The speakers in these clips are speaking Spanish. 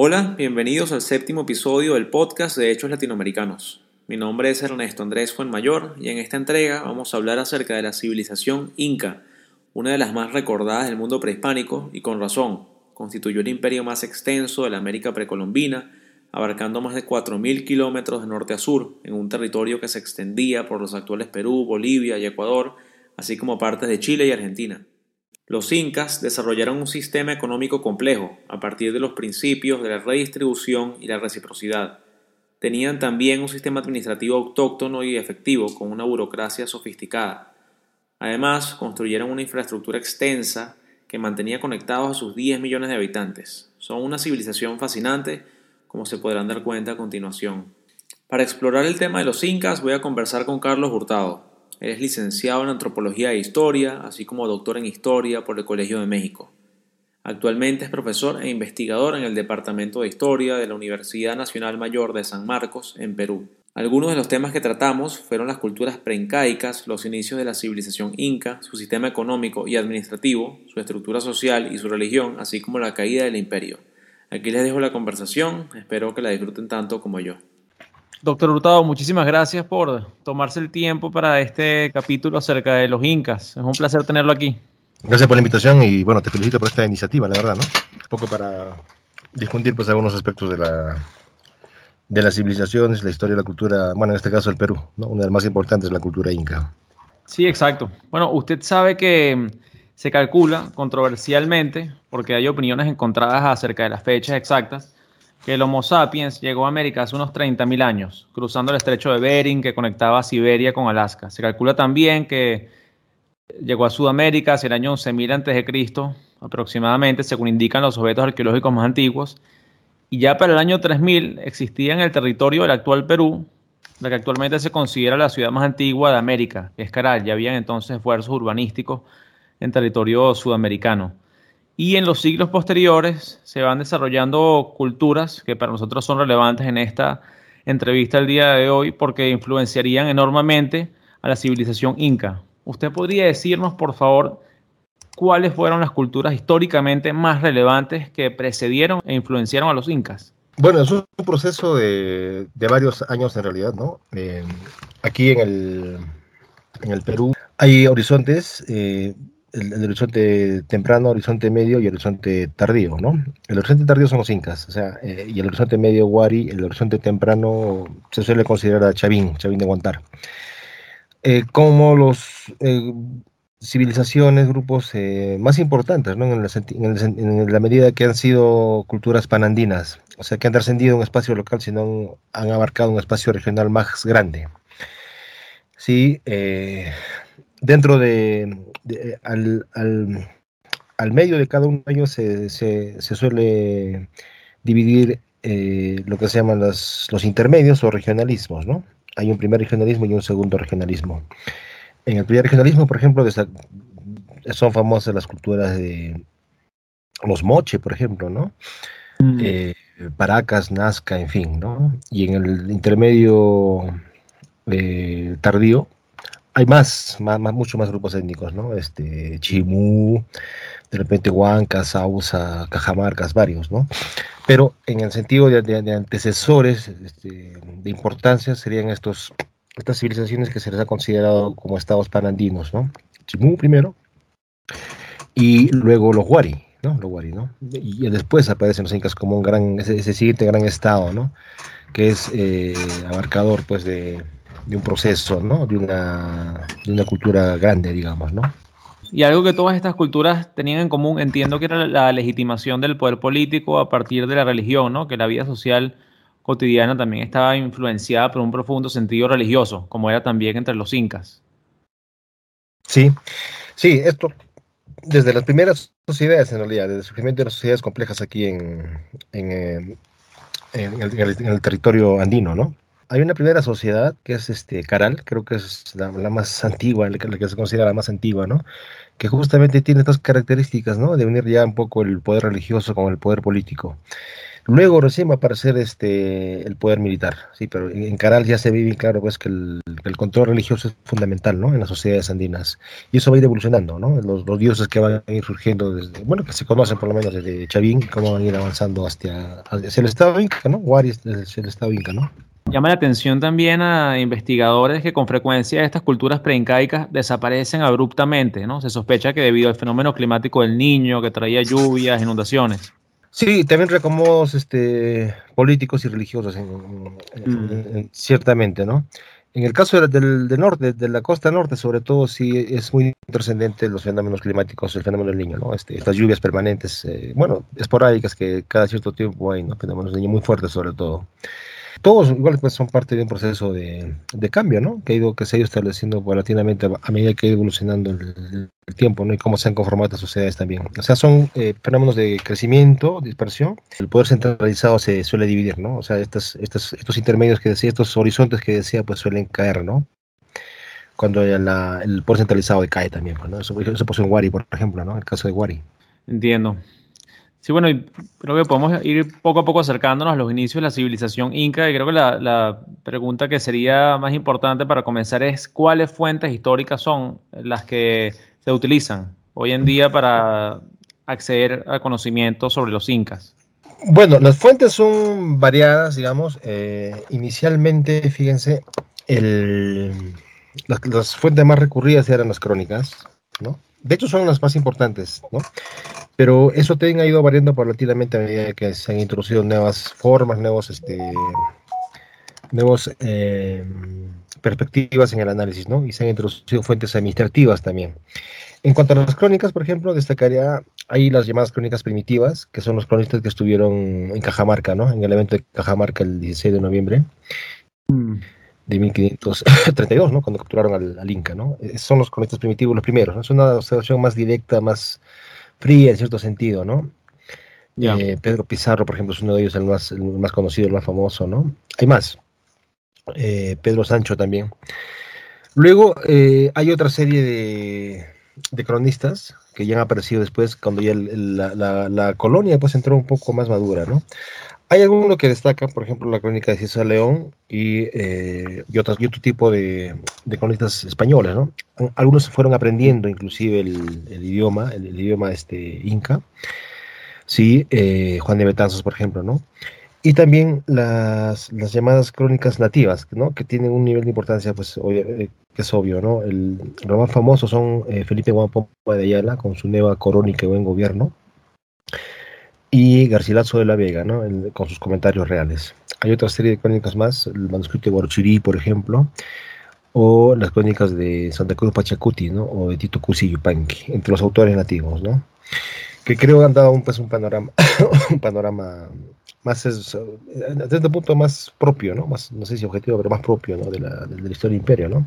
Hola, bienvenidos al séptimo episodio del podcast de Hechos Latinoamericanos. Mi nombre es Ernesto Andrés Fuenmayor y en esta entrega vamos a hablar acerca de la civilización inca, una de las más recordadas del mundo prehispánico y con razón. Constituyó el imperio más extenso de la América precolombina, abarcando más de 4.000 kilómetros de norte a sur, en un territorio que se extendía por los actuales Perú, Bolivia y Ecuador, así como partes de Chile y Argentina. Los incas desarrollaron un sistema económico complejo a partir de los principios de la redistribución y la reciprocidad. Tenían también un sistema administrativo autóctono y efectivo con una burocracia sofisticada. Además, construyeron una infraestructura extensa que mantenía conectados a sus 10 millones de habitantes. Son una civilización fascinante, como se podrán dar cuenta a continuación. Para explorar el tema de los incas voy a conversar con Carlos Hurtado, es licenciado en Antropología e Historia, así como doctor en Historia por el Colegio de México. Actualmente es profesor e investigador en el Departamento de Historia de la Universidad Nacional Mayor de San Marcos, en Perú. Algunos de los temas que tratamos fueron las culturas preincaicas, los inicios de la civilización inca, su sistema económico y administrativo, su estructura social y su religión, así como la caída del imperio. Aquí les dejo la conversación, espero que la disfruten tanto como yo. Doctor Hurtado, muchísimas gracias por tomarse el tiempo para este capítulo acerca de los incas. Es un placer tenerlo aquí. Gracias por la invitación y bueno, te felicito por esta iniciativa, la verdad, ¿no? Un poco para difundir pues algunos aspectos de la de las civilizaciones, la historia, la cultura, bueno, en este caso el Perú, ¿no? Una de las más importantes, la cultura inca. Sí, exacto. Bueno, usted sabe que se calcula controversialmente, porque hay opiniones encontradas acerca de las fechas exactas, que el Homo sapiens llegó a América hace unos 30.000 años, cruzando el estrecho de Bering que conectaba Siberia con Alaska. Se calcula también que llegó a Sudamérica hacia el año 11.000 a.C., aproximadamente, según indican los objetos arqueológicos más antiguos. Y ya para el año 3000 existía en el territorio del actual Perú, la que actualmente se considera la ciudad más antigua de América, que es Caral. Ya habían entonces esfuerzos urbanísticos en territorio sudamericano. Y en los siglos posteriores se van desarrollando culturas que para nosotros son relevantes en esta entrevista el día de hoy porque influenciarían enormemente a la civilización inca. ¿Usted podría decirnos, por favor, cuáles fueron las culturas históricamente más relevantes que precedieron e influenciaron a los incas? Bueno, es un proceso de, varios años en realidad, ¿no? Eh, aquí en el, en el Perú hay horizontes eh, el, horizonte temprano, horizonte medio y horizonte tardío, ¿no? El horizonte tardío son los incas, o sea, eh, y el horizonte medio Wari, el horizonte temprano se suele considerar a Chavín, Chavín de Guantar. Eh, como los eh, civilizaciones, grupos más importantes, ¿no? En, en, la medida que han sido culturas panandinas, o sea, que han trascendido un espacio local, sino han abarcado un espacio regional más grande. Sí, dentro de, al, al, medio de cada uno de ellos se, se, suele dividir eh, lo que se llaman los, los intermedios o regionalismos, ¿no? Hay un primer regionalismo y un segundo regionalismo. En el primer regionalismo, por ejemplo, son famosas las culturas de los moche, por ejemplo, ¿no? Mm. Eh, Paracas, Nazca, en fin, ¿no? Y en el intermedio eh, tardío hay más, más, mucho más grupos étnicos, ¿no? Este, Chimú, de repente Huanca, Sausa, Cajamarcas, varios, ¿no? Pero en el sentido de, antecesores este, de importancia serían estos, estas civilizaciones que se les ha considerado como estados panandinos, ¿no? Chimú primero y luego los Huari, ¿no? Los Huari, ¿no? Y después aparecen los incas como un gran, ese, siguiente gran estado, ¿no? Que es eh, abarcador, pues, de de un proceso, ¿no? De una, de una cultura grande, digamos, ¿no? Y algo que todas estas culturas tenían en común, entiendo que era la legitimación del poder político a partir de la religión, ¿no? Que la vida social cotidiana también estaba influenciada por un profundo sentido religioso, como era también entre los incas. Sí, sí, esto desde las primeras sociedades en realidad, desde el surgimiento de las sociedades complejas aquí en, en, eh, en, el, en el territorio andino, ¿no? Hay una primera sociedad que es este Caral, creo que es la, más antigua, la que, se considera la más antigua, ¿no? Que justamente tiene estas características, ¿no? De unir ya un poco el poder religioso con el poder político. Luego recién va a aparecer este, el poder militar, sí, pero en Caral ya se ve bien claro pues, que el, control religioso es fundamental ¿no? en las sociedades andinas. Y eso va a ir evolucionando, ¿no? Los, dioses que van a ir surgiendo desde, bueno, que se conocen por lo menos desde Chavín, cómo van a ir avanzando hacia, el Estado Inca, ¿no? Huari es el Estado Inca, ¿no? Llama la atención también a investigadores que con frecuencia estas culturas preincaicas desaparecen abruptamente, ¿no? Se sospecha que debido al fenómeno climático del niño, que traía lluvias, inundaciones. Sí, también recomodos este, políticos y religiosos, mm. ciertamente, ¿no? En el caso del, norte, de la costa norte, sobre todo, sí es muy trascendente los fenómenos climáticos, el fenómeno del niño, ¿no? Este, estas lluvias permanentes, eh, bueno, esporádicas que cada cierto tiempo hay, ¿no? Fenómenos del niño muy fuertes, sobre todo todos igual pues son parte de un proceso de, cambio, ¿no? Que ha ido, que se ha ido estableciendo paulatinamente a medida que ha ido evolucionando el, tiempo, ¿no? Y cómo se han conformado estas sociedades también. O sea, son eh, fenómenos de crecimiento, dispersión. El poder centralizado se suele dividir, ¿no? O sea, estos, estos, estos intermedios que decía, estos horizontes que decía, pues suelen caer, ¿no? Cuando el poder centralizado cae también, pues, ¿no? Eso, eso pasó en Wari, por ejemplo, ¿no? El caso de Wari. Entiendo. Sí, bueno, creo que podemos ir poco a poco acercándonos a los inicios de la civilización inca y creo que la, pregunta que sería más importante para comenzar es cuáles fuentes históricas son las que se utilizan hoy en día para acceder al conocimiento sobre los incas. Bueno, las fuentes son variadas, digamos. Eh, inicialmente, fíjense, las, las fuentes más recurridas eran las crónicas, ¿no? De hecho, son las más importantes, ¿no? Pero eso también ha ido variando paulatinamente a medida que se han introducido nuevas formas, nuevos, este, nuevos eh, perspectivas en el análisis, ¿no? Y se han introducido fuentes administrativas también. En cuanto a las crónicas, por ejemplo, destacaría ahí las llamadas crónicas primitivas, que son los cronistas que estuvieron en Cajamarca, ¿no? En el evento de Cajamarca el 16 de noviembre. Mm de 1532, ¿no? Cuando capturaron al, Inca, ¿no? Son los cronistas primitivos los primeros, ¿no? Es una observación más directa, más fría en cierto sentido, ¿no? Eh, Pedro Pizarro, por ejemplo, es uno de ellos, el más, el más conocido, el más famoso, ¿no? Hay más. Eh, Pedro Sancho también. Luego eh, hay otra serie de, de, cronistas que ya han aparecido después, cuando ya la, la, la, colonia pues entró un poco más madura, ¿no? Hay alguno que destaca, por ejemplo, la crónica de César León y, eh, y, otro tipo de, cronistas españoles, ¿no? Algunos fueron aprendiendo inclusive el, idioma, el, idioma este, inca, sí, eh, Juan de Betanzos, por ejemplo, ¿no? Y también las, las, llamadas crónicas nativas, ¿no? Que tienen un nivel de importancia, pues, eh, que es obvio, ¿no? El, los más famosos son Felipe Guapo de Ayala, con su nueva crónica y buen gobierno, y Garcilaso de la Vega, ¿no? con sus comentarios reales. Hay otra serie de crónicas más, el manuscrito de Guaruchirí, por ejemplo, o las crónicas de Santa Cruz Pachacuti, ¿no? o de Tito Cusi Yupanqui, entre los autores nativos, ¿no? que creo han dado un, pues, un panorama, un panorama más, desde el punto más propio, ¿no? Más, no sé si objetivo, pero más propio ¿no? de, la, de la historia del imperio. ¿no?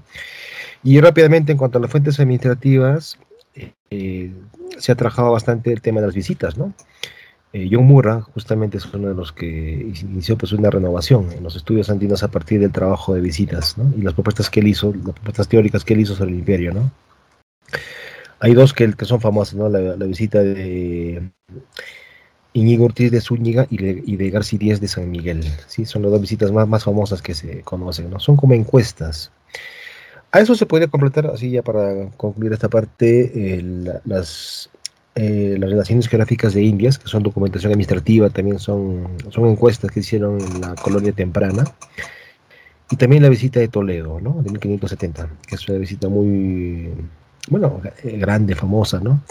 Y rápidamente, en cuanto a las fuentes administrativas, eh, se ha trabajado bastante el tema de las visitas, ¿no? Eh, John Murra justamente es uno de los que inició pues una renovación en los estudios andinos a partir del trabajo de visitas ¿no? y las propuestas que él hizo, las propuestas teóricas que él hizo sobre el imperio. ¿no? Hay dos que, que son famosas, ¿no? la, visita de Iñigo Ortiz de Zúñiga y de, García Díez de San Miguel. ¿sí? Son las dos visitas más, más famosas que se conocen. ¿no? Son como encuestas. A eso se puede completar, así ya para concluir esta parte, las eh, las relaciones geográficas de Indias, que son documentación administrativa, también son, son encuestas que hicieron en la colonia temprana. Y también la visita de Toledo, ¿no? De 1570, que es una visita muy, bueno, eh, grande, famosa, ¿no?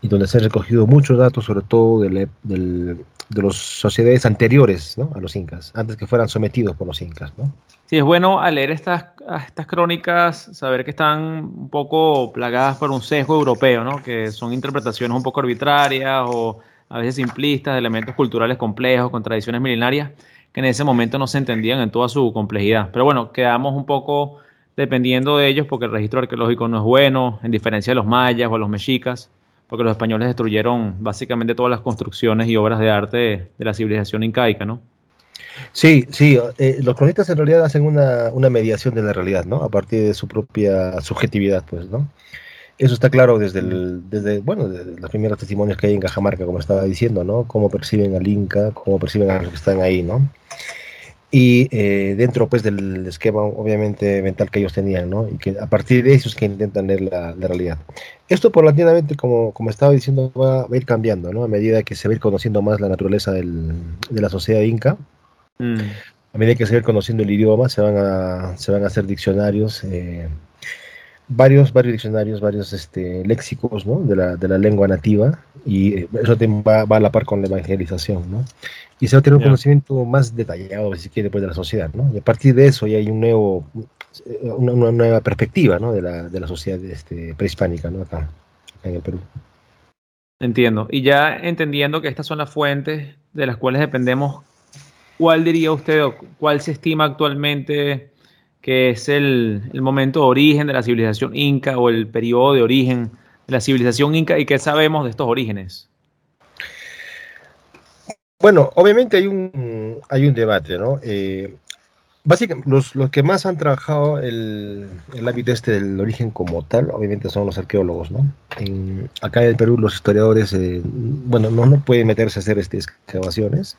Y donde se han recogido muchos datos, sobre todo de, de las sociedades anteriores. A los incas, antes que fueran sometidos por los incas, ¿no? Sí, es bueno al leer estas, estas crónicas saber que están un poco plagadas por un sesgo europeo, ¿no? que son interpretaciones un poco arbitrarias o a veces simplistas de elementos culturales complejos, con tradiciones milenarias, que en ese momento no se entendían en toda su complejidad. Pero bueno, quedamos un poco dependiendo de ellos porque el registro arqueológico no es bueno, en diferencia de los mayas o los mexicas, porque los españoles destruyeron básicamente todas las construcciones y obras de arte de la civilización incaica, ¿no? Sí, sí, eh, los cronistas en realidad hacen una, mediación de la realidad, ¿no? A partir de su propia subjetividad, pues, ¿no? Eso está claro desde, desde bueno, desde los primeros testimonios que hay en Cajamarca, como estaba diciendo, ¿no? Cómo perciben al Inca, cómo perciben a los que están ahí, ¿no? Y eh, dentro, pues, del esquema, obviamente, mental que ellos tenían, ¿no? Y que a partir de eso es que intentan leer la, realidad. Esto, paulatinamente, como, como estaba diciendo, va, a ir cambiando, ¿no? A medida que se va a ir conociendo más la naturaleza del, de la sociedad inca. Mm. A medida que se va a ir conociendo el idioma, se van a, se van a hacer diccionarios, eh, varios, varios diccionarios, varios este, léxicos ¿no? de, la, de la lengua nativa y eh, eso va, va, a la par con la evangelización, ¿no? Y se va a tener un conocimiento más detallado, si quiere, pues, de la sociedad, ¿no? Y a partir de eso ya hay un nuevo, eh, una, nueva perspectiva, ¿no? De la, de la sociedad este, prehispánica, ¿no? Acá, en el Perú. Entiendo. Y ya entendiendo que estas son las fuentes de las cuales dependemos, ¿cuál diría usted o cuál se estima actualmente que es el, momento de origen de la civilización inca o el periodo de origen de la civilización inca y qué sabemos de estos orígenes? Bueno, obviamente hay un, hay un debate, ¿no? Eh, básicamente, los, que más han trabajado el, el hábito este del origen como tal, obviamente son los arqueólogos, ¿no? acá en el Perú los historiadores, eh, bueno, no, no pueden meterse a hacer este, excavaciones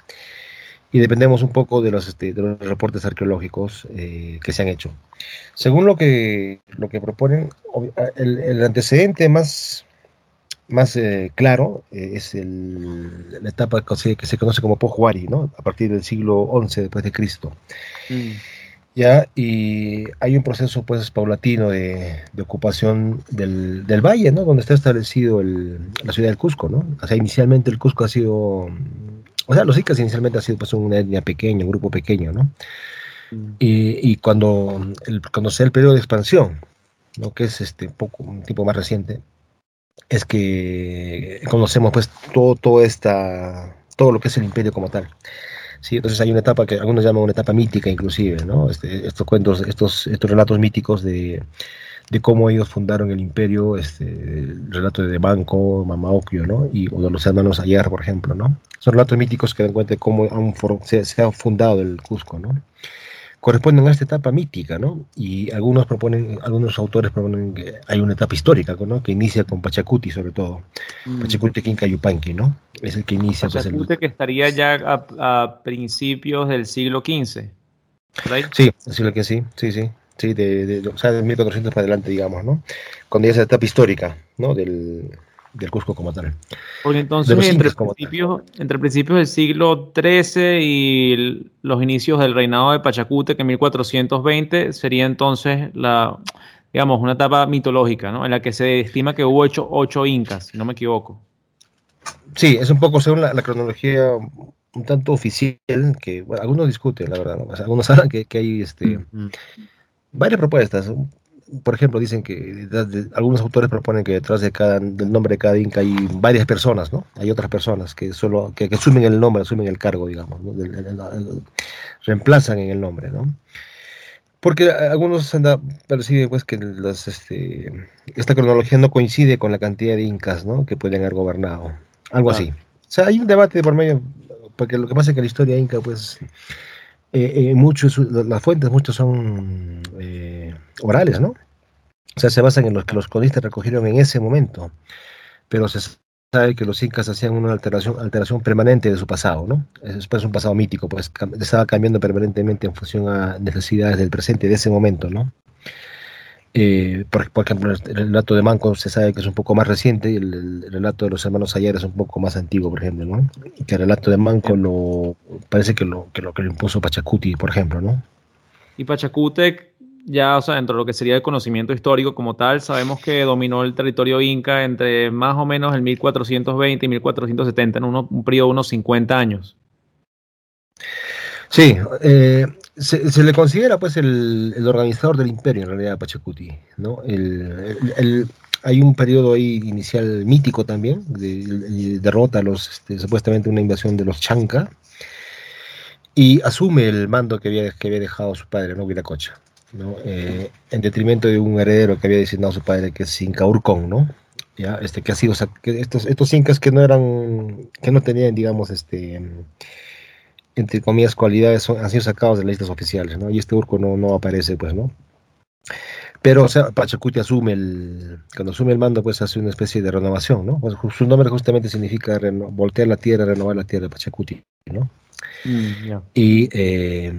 y dependemos un poco de los, este, de los reportes arqueológicos eh, que se han hecho. Según lo que, lo que proponen, el, antecedente más, más eh, claro eh, es el, la etapa que se, que se conoce como Pohuari, ¿no? a partir del siglo XI después de Cristo. Mm. ¿ya? Y hay un proceso pues paulatino de, de ocupación del, del, valle, ¿no? Donde está establecido el, la ciudad del Cusco, ¿no? O sea, inicialmente el Cusco ha sido o sea, los incas inicialmente ha sido pues una etnia pequeña, un grupo pequeño, ¿no? Mm. Y, cuando, el, cuando el periodo de expansión, ¿no? que es este poco, un tipo más reciente, es que conocemos pues todo, todo, esta, todo lo que es el imperio como tal. ¿sí? Entonces hay una etapa que algunos llaman una etapa mítica inclusive, ¿no? Este, estos cuentos, estos, estos relatos míticos de, de cómo ellos fundaron el imperio, este, el relato de Banco, Mamaokio, ¿no? Y, o de los hermanos Ayar, por ejemplo, ¿no? Son relatos míticos que dan cuenta de cómo se, se, ha fundado el Cusco, ¿no? Corresponden a esta etapa mítica, ¿no? Y algunos proponen, algunos autores proponen que hay una etapa histórica, ¿no? Que inicia con Pachacuti, sobre todo. Mm. Pachacuti Quinca Yupanqui, ¿no? Es el que inicia. Pues, Pachacuti que estaría ya a, principios del siglo XV. Sí, decirlo que sí, sí, sí. ¿Sí? de, o sea, de 1400 para adelante, digamos, ¿no? Cuando ya es la etapa histórica, ¿no? Del, del Cusco como tal. Porque entonces, entre, principios, entre principios del siglo XIII y los inicios del reinado de Pachacute, que en 1420 sería entonces la, digamos, una etapa mitológica, ¿no? En la que se estima que hubo ocho, ocho incas, si no me equivoco. Sí, es un poco según la, cronología un tanto oficial, que algunos discuten, la verdad, algunos hablan que, que hay este, varias propuestas. Por ejemplo, dicen que algunos autores proponen que detrás de cada, del nombre de cada inca hay varias personas, ¿no? Hay otras personas que solo que, asumen el nombre, asumen el cargo, digamos, reemplazan en el nombre, ¿no? Porque algunos perciben pues que las, este, esta cronología no coincide con la cantidad de incas, ¿no? Que pueden haber gobernado, algo así. O sea, hay un debate por medio, porque lo que pasa es que la historia inca, pues, eh, eh, muchos, las fuentes, muchos son eh, orales, ¿no? O sea, se basan en los que los cronistas recogieron en ese momento, pero se sabe que los incas hacían una alteración, alteración permanente de su pasado, ¿no? Es, pues, un pasado mítico, pues estaba cambiando permanentemente en función a necesidades del presente de ese momento, ¿no? Eh, por, ejemplo, el relato de Manco se sabe que es un poco más reciente y el, relato de los hermanos Ayer es un poco más antiguo, por ejemplo, ¿no? Que el relato de Manco lo, parece que lo, que lo que lo impuso Pachacuti, por ejemplo, ¿no? Y Pachacutec, ya, o sea, dentro de lo que sería el conocimiento histórico como tal, sabemos que dominó el territorio inca entre más o menos el 1420 y 1470, en un periodo de unos 50 años. Sí, eh, se, le considera pues el, organizador del imperio en realidad Pachacuti, ¿no? hay un periodo ahí inicial mítico también, de, derrota a los, este, supuestamente una invasión de los Chanca, y asume el mando que había, que había dejado su padre, ¿no? Viracocha, ¿no? Eh, en detrimento de un heredero que había designado su padre, que es Inca Urcón, ¿no? Ya, este, que ha sido, estos, estos incas que no eran, que no tenían, digamos, este entre comillas, cualidades son, han sido sacados de las listas oficiales, ¿no? Y este Urco no, no aparece, pues, ¿no? Pero, o sea, Pachacuti asume el, cuando asume el mando, pues hace una especie de renovación, ¿no? Pues, su nombre justamente significa voltear la tierra, renovar la tierra de Pachacuti, ¿no? Mm, y eh,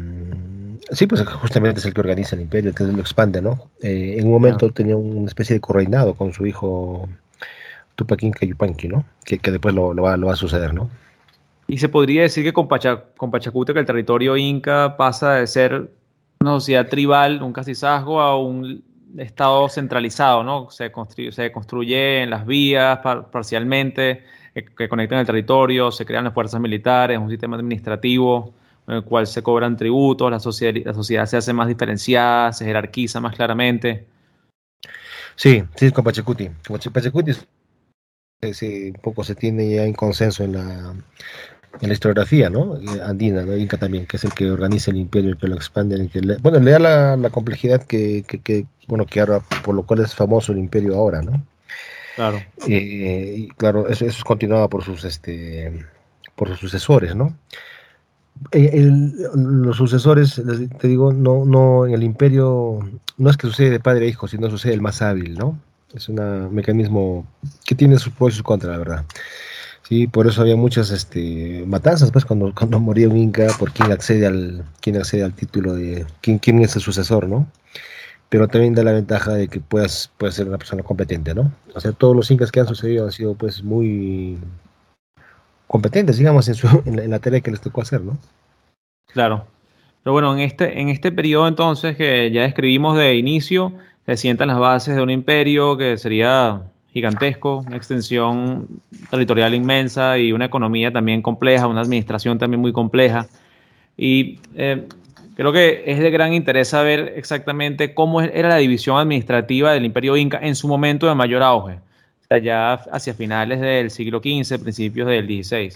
sí, pues justamente es el que organiza el imperio, el que lo expande, ¿no? Eh, en un momento tenía una especie de correinado con su hijo Tupaquín Yupanqui, ¿no? Que, que después lo, lo, va, lo, va, a suceder, ¿no? Y se podría decir que con, con Pachacuti que el territorio inca pasa de ser una sociedad tribal, un castizazgo, a un estado centralizado, ¿no? Se construye, se construye en las vías parcialmente, eh, que conectan el territorio, se crean las fuerzas militares, un sistema administrativo en el cual se cobran tributos, la sociedad, la sociedad se hace más diferenciada, se jerarquiza más claramente. Sí, sí, con Pachacuti. Con Pachacuti un poco se tiene ya en consenso en la, en la historiografía, ¿no? Eh, andina, ¿no? Inca también, que es el que organiza el imperio, el que lo expande, el que le, bueno, le da la, la complejidad que, que, que, bueno, que ahora, por lo cual es famoso el imperio ahora, ¿no? Claro. Eh, y claro, eso, eso es continuado por sus, este, por sus sucesores, ¿no? Eh, los sucesores, te digo, no, no, en el imperio, no es que sucede de padre a hijo, sino sucede el más hábil, ¿no? Es un mecanismo que tiene sus pros y sus contras, la verdad. Sí, por eso había muchas este, matanzas, pues, cuando, cuando moría un inca, por quién accede al, quién accede al título de, quién, quién es el sucesor, ¿no? Pero también da la ventaja de que puedas, puedas ser una persona competente, ¿no? O sea, todos los incas que han sucedido han sido, pues, muy competentes, digamos, en, su, en, la, tarea que les tocó hacer, ¿no? Claro. Pero bueno, en este, en este periodo entonces que ya describimos de inicio, se sientan las bases de un imperio que sería gigantesco, una extensión territorial inmensa y una economía también compleja, una administración también muy compleja. Y eh, creo que es de gran interés saber exactamente cómo era la división administrativa del imperio inca en su momento de mayor auge, ya hacia finales del siglo XV, principios del XVI.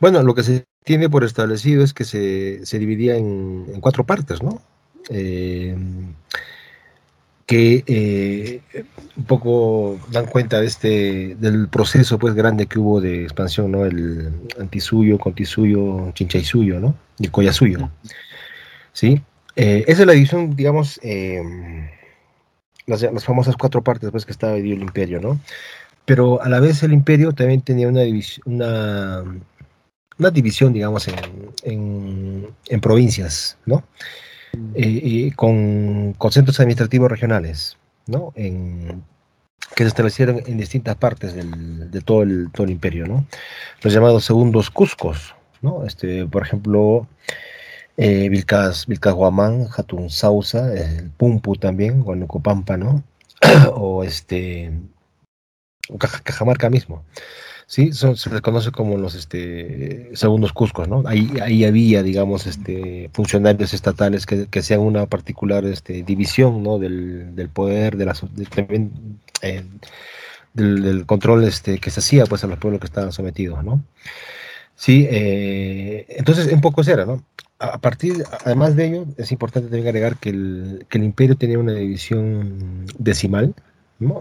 Bueno, lo que se tiene por establecido es que se, se dividía en, en, cuatro partes, ¿no? Eh, que eh, un poco dan cuenta de este del proceso pues grande que hubo de expansión no el antisuyo contisuyo chinchaysuyo no y collasuyo sí eh, esa es la división digamos em, las, las, famosas cuatro partes pues que estaba dividido el imperio no pero a la vez el imperio también tenía una división una, una división digamos en, en, en provincias no eh, con, centros administrativos regionales, ¿no? Que se establecieron en distintas partes de todo el, todo el imperio, ¿no? Los llamados segundos Cuscos, ¿no? Este, por ejemplo, eh, Vilcas, Vilcas Guamán, Hatun Sausa, el Pumpu también, Guanucopampa, ¿no? o este, Cajamarca mismo. Sí, se les conoce como los este, segundos Cuscos, ¿no? Ahí, ahí había, digamos, este, funcionarios estatales que, que hacían una particular este, división, ¿no? Del, del poder, de la, eh, del, control este, que se hacía, pues, a los pueblos que estaban sometidos, ¿no? Sí, eh, entonces, un poco era, ¿no? A partir, además de ello, es importante también agregar que el, que el imperio tenía una división decimal,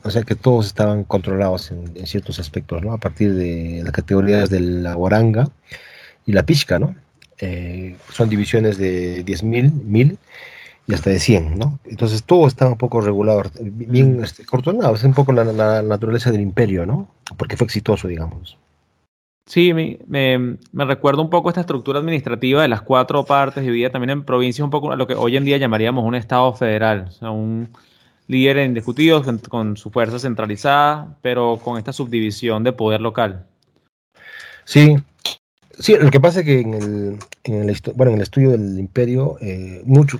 o sea que todos estaban controlados en, ciertos aspectos, ¿no? A partir de las categorías de la Oranga y la Pishka, ¿no? Eh, son divisiones de 10.000, 1.000 y hasta de 100, ¿no? Entonces todo estaba un poco regulado, bien este, es un poco la, naturaleza del imperio, ¿no? Porque fue exitoso, digamos. Sí, me, me, me recuerda un poco esta estructura administrativa de las cuatro partes dividida también en provincias, un poco a lo que hoy en día llamaríamos un Estado federal, o sea, un líderes indiscutidos con, su fuerza centralizada, pero con esta subdivisión de poder local. Sí, sí, lo que pasa es que en el, en el, bueno, en el estudio del imperio, eh, mucho,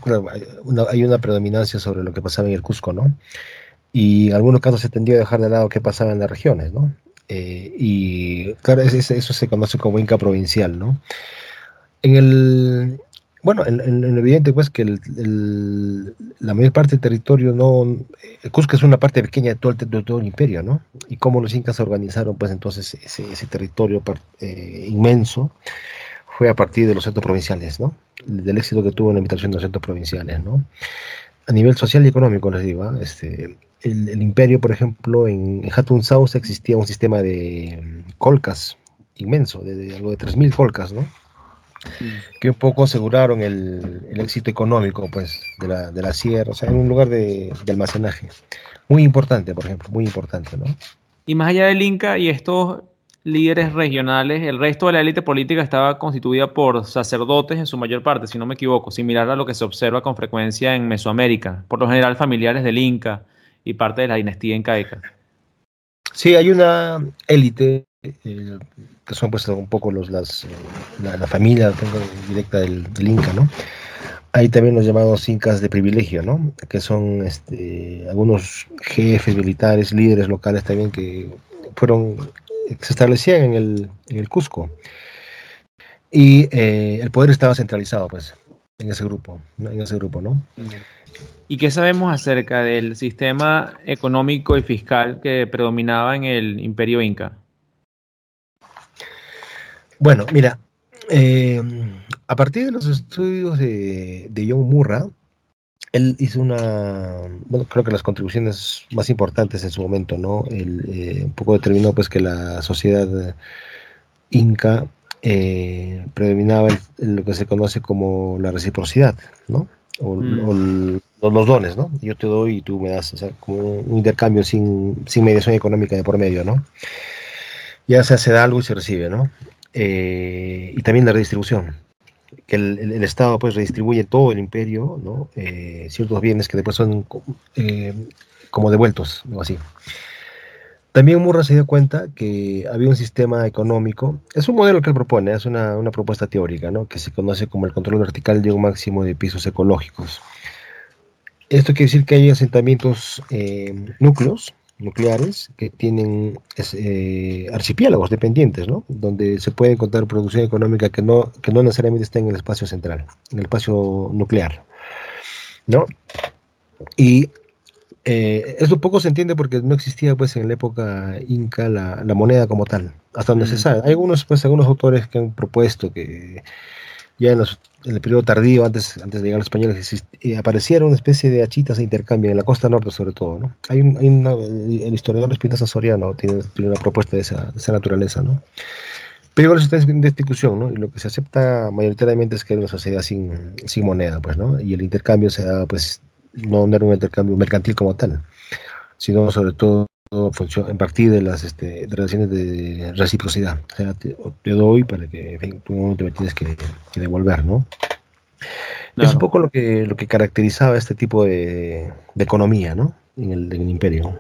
hay una predominancia sobre lo que pasaba en el Cusco, ¿no? Y en algunos casos se tendió a dejar de lado qué pasaba en las regiones, ¿no? Eh, y claro, eso se conoce como Inca provincial, ¿no? En el, bueno, en, lo evidente pues que la mayor parte del territorio no, Cusco es una parte pequeña de todo el, de todo el imperio, ¿no? Y cómo los incas organizaron pues entonces ese, territorio eh, inmenso fue a partir de los centros provinciales, ¿no? Del éxito que tuvo en la invitación de los centros provinciales, ¿no? A nivel social y económico, les digo, ¿ah? este, el, imperio, por ejemplo, en, Hatun South existía un sistema de colcas inmenso, de, de algo de 3.000 colcas, ¿no? Que un poco aseguraron el, éxito económico pues, de, la, de la sierra, o sea, en un lugar de, de, almacenaje. Muy importante, por ejemplo, muy importante, ¿no? Y más allá del Inca y estos líderes regionales, el resto de la élite política estaba constituida por sacerdotes en su mayor parte, si no me equivoco, similar a lo que se observa con frecuencia en Mesoamérica, por lo general familiares del Inca y parte de la dinastía incaica. Sí, hay una élite eh, que son pues un poco los, las, la, familia directa del, Inca, ¿no? Hay también los llamados incas de privilegio, ¿no? Que son este, algunos jefes militares, líderes locales también que fueron, se establecían en el, en el Cusco. Y eh, el poder estaba centralizado, pues, en ese grupo, en ese grupo, ¿no? ¿Y qué sabemos acerca del sistema económico y fiscal que predominaba en el imperio inca? Bueno, mira, eh, a partir de los estudios de, de John Murra, él hizo una, bueno, creo que las contribuciones más importantes en su momento, ¿no? Él eh, un poco determinó pues que la sociedad inca eh, predominaba lo que se conoce como la reciprocidad, ¿no? O, mm. los dones, ¿no? Yo te doy y tú me das, o sea, como un intercambio sin, sin mediación económica de por medio, ¿no? Ya se hace algo y se recibe, ¿no? Eh, y también la redistribución, que el, Estado pues redistribuye todo el imperio. Eh, ciertos bienes que después son eh, como devueltos, o así. También Murra se dio cuenta que había un sistema económico, es un modelo que él propone, es una, una propuesta teórica, ¿no? que se conoce como el control vertical de un máximo de pisos ecológicos. Esto quiere decir que hay asentamientos núcleos nucleares que tienen eh, archipiélagos dependientes, ¿no? Donde se puede encontrar producción económica que no, que no necesariamente está en el espacio central, en el espacio nuclear, ¿no? Y eh, esto poco se entiende porque no existía, pues, en la época inca la, moneda como tal, hasta donde se mm. sabe. Hay algunos, pues, algunos autores que han propuesto que ya en, el periodo tardío, antes, antes de llegar a los españoles, eh, aparecieron una especie de achitas de intercambio en la costa norte sobre todo. ¿no? Hay, el historiador Espinosa Soriano tiene, tiene, una propuesta de esa, naturaleza. ¿no? Pero está en discusión, ¿no? Y lo que se acepta mayoritariamente es que era una sociedad sin, sin moneda, pues, ¿no? Y el intercambio se da, pues, no era un intercambio mercantil como tal, sino sobre todo en partir de las este, relaciones de reciprocidad. O sea, te, doy para que tú no te tienes que, devolver, ¿no? Es un poco lo que, lo que caracterizaba este tipo de, economía, ¿no? En el, imperio.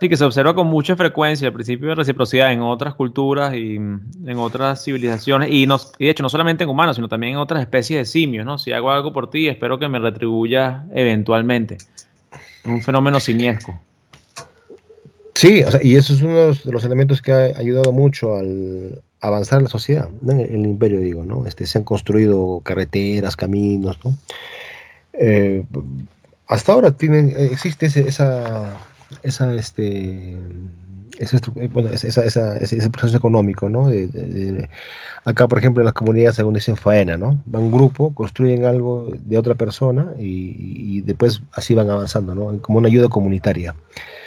Sí, que se observa con mucha frecuencia el principio de reciprocidad en otras culturas y en otras civilizaciones, y, no, y de hecho no solamente en humanos, sino también en otras especies de simios, ¿no? Si hago algo por ti, espero que me retribuya eventualmente. Un fenómeno siniesco. Sí, y eso es uno de los elementos que ha ayudado mucho al avanzar la sociedad, en el imperio digo, ¿no? Este, se han construido carreteras, caminos, ¿no? Eh, hasta ahora tienen, existe esa, esa, este, ese, proceso económico, ¿no? acá, por ejemplo, en las comunidades, según dicen, faena, ¿no? Van un grupo, construyen algo de otra persona y, y después así van avanzando, ¿no? Como una ayuda comunitaria,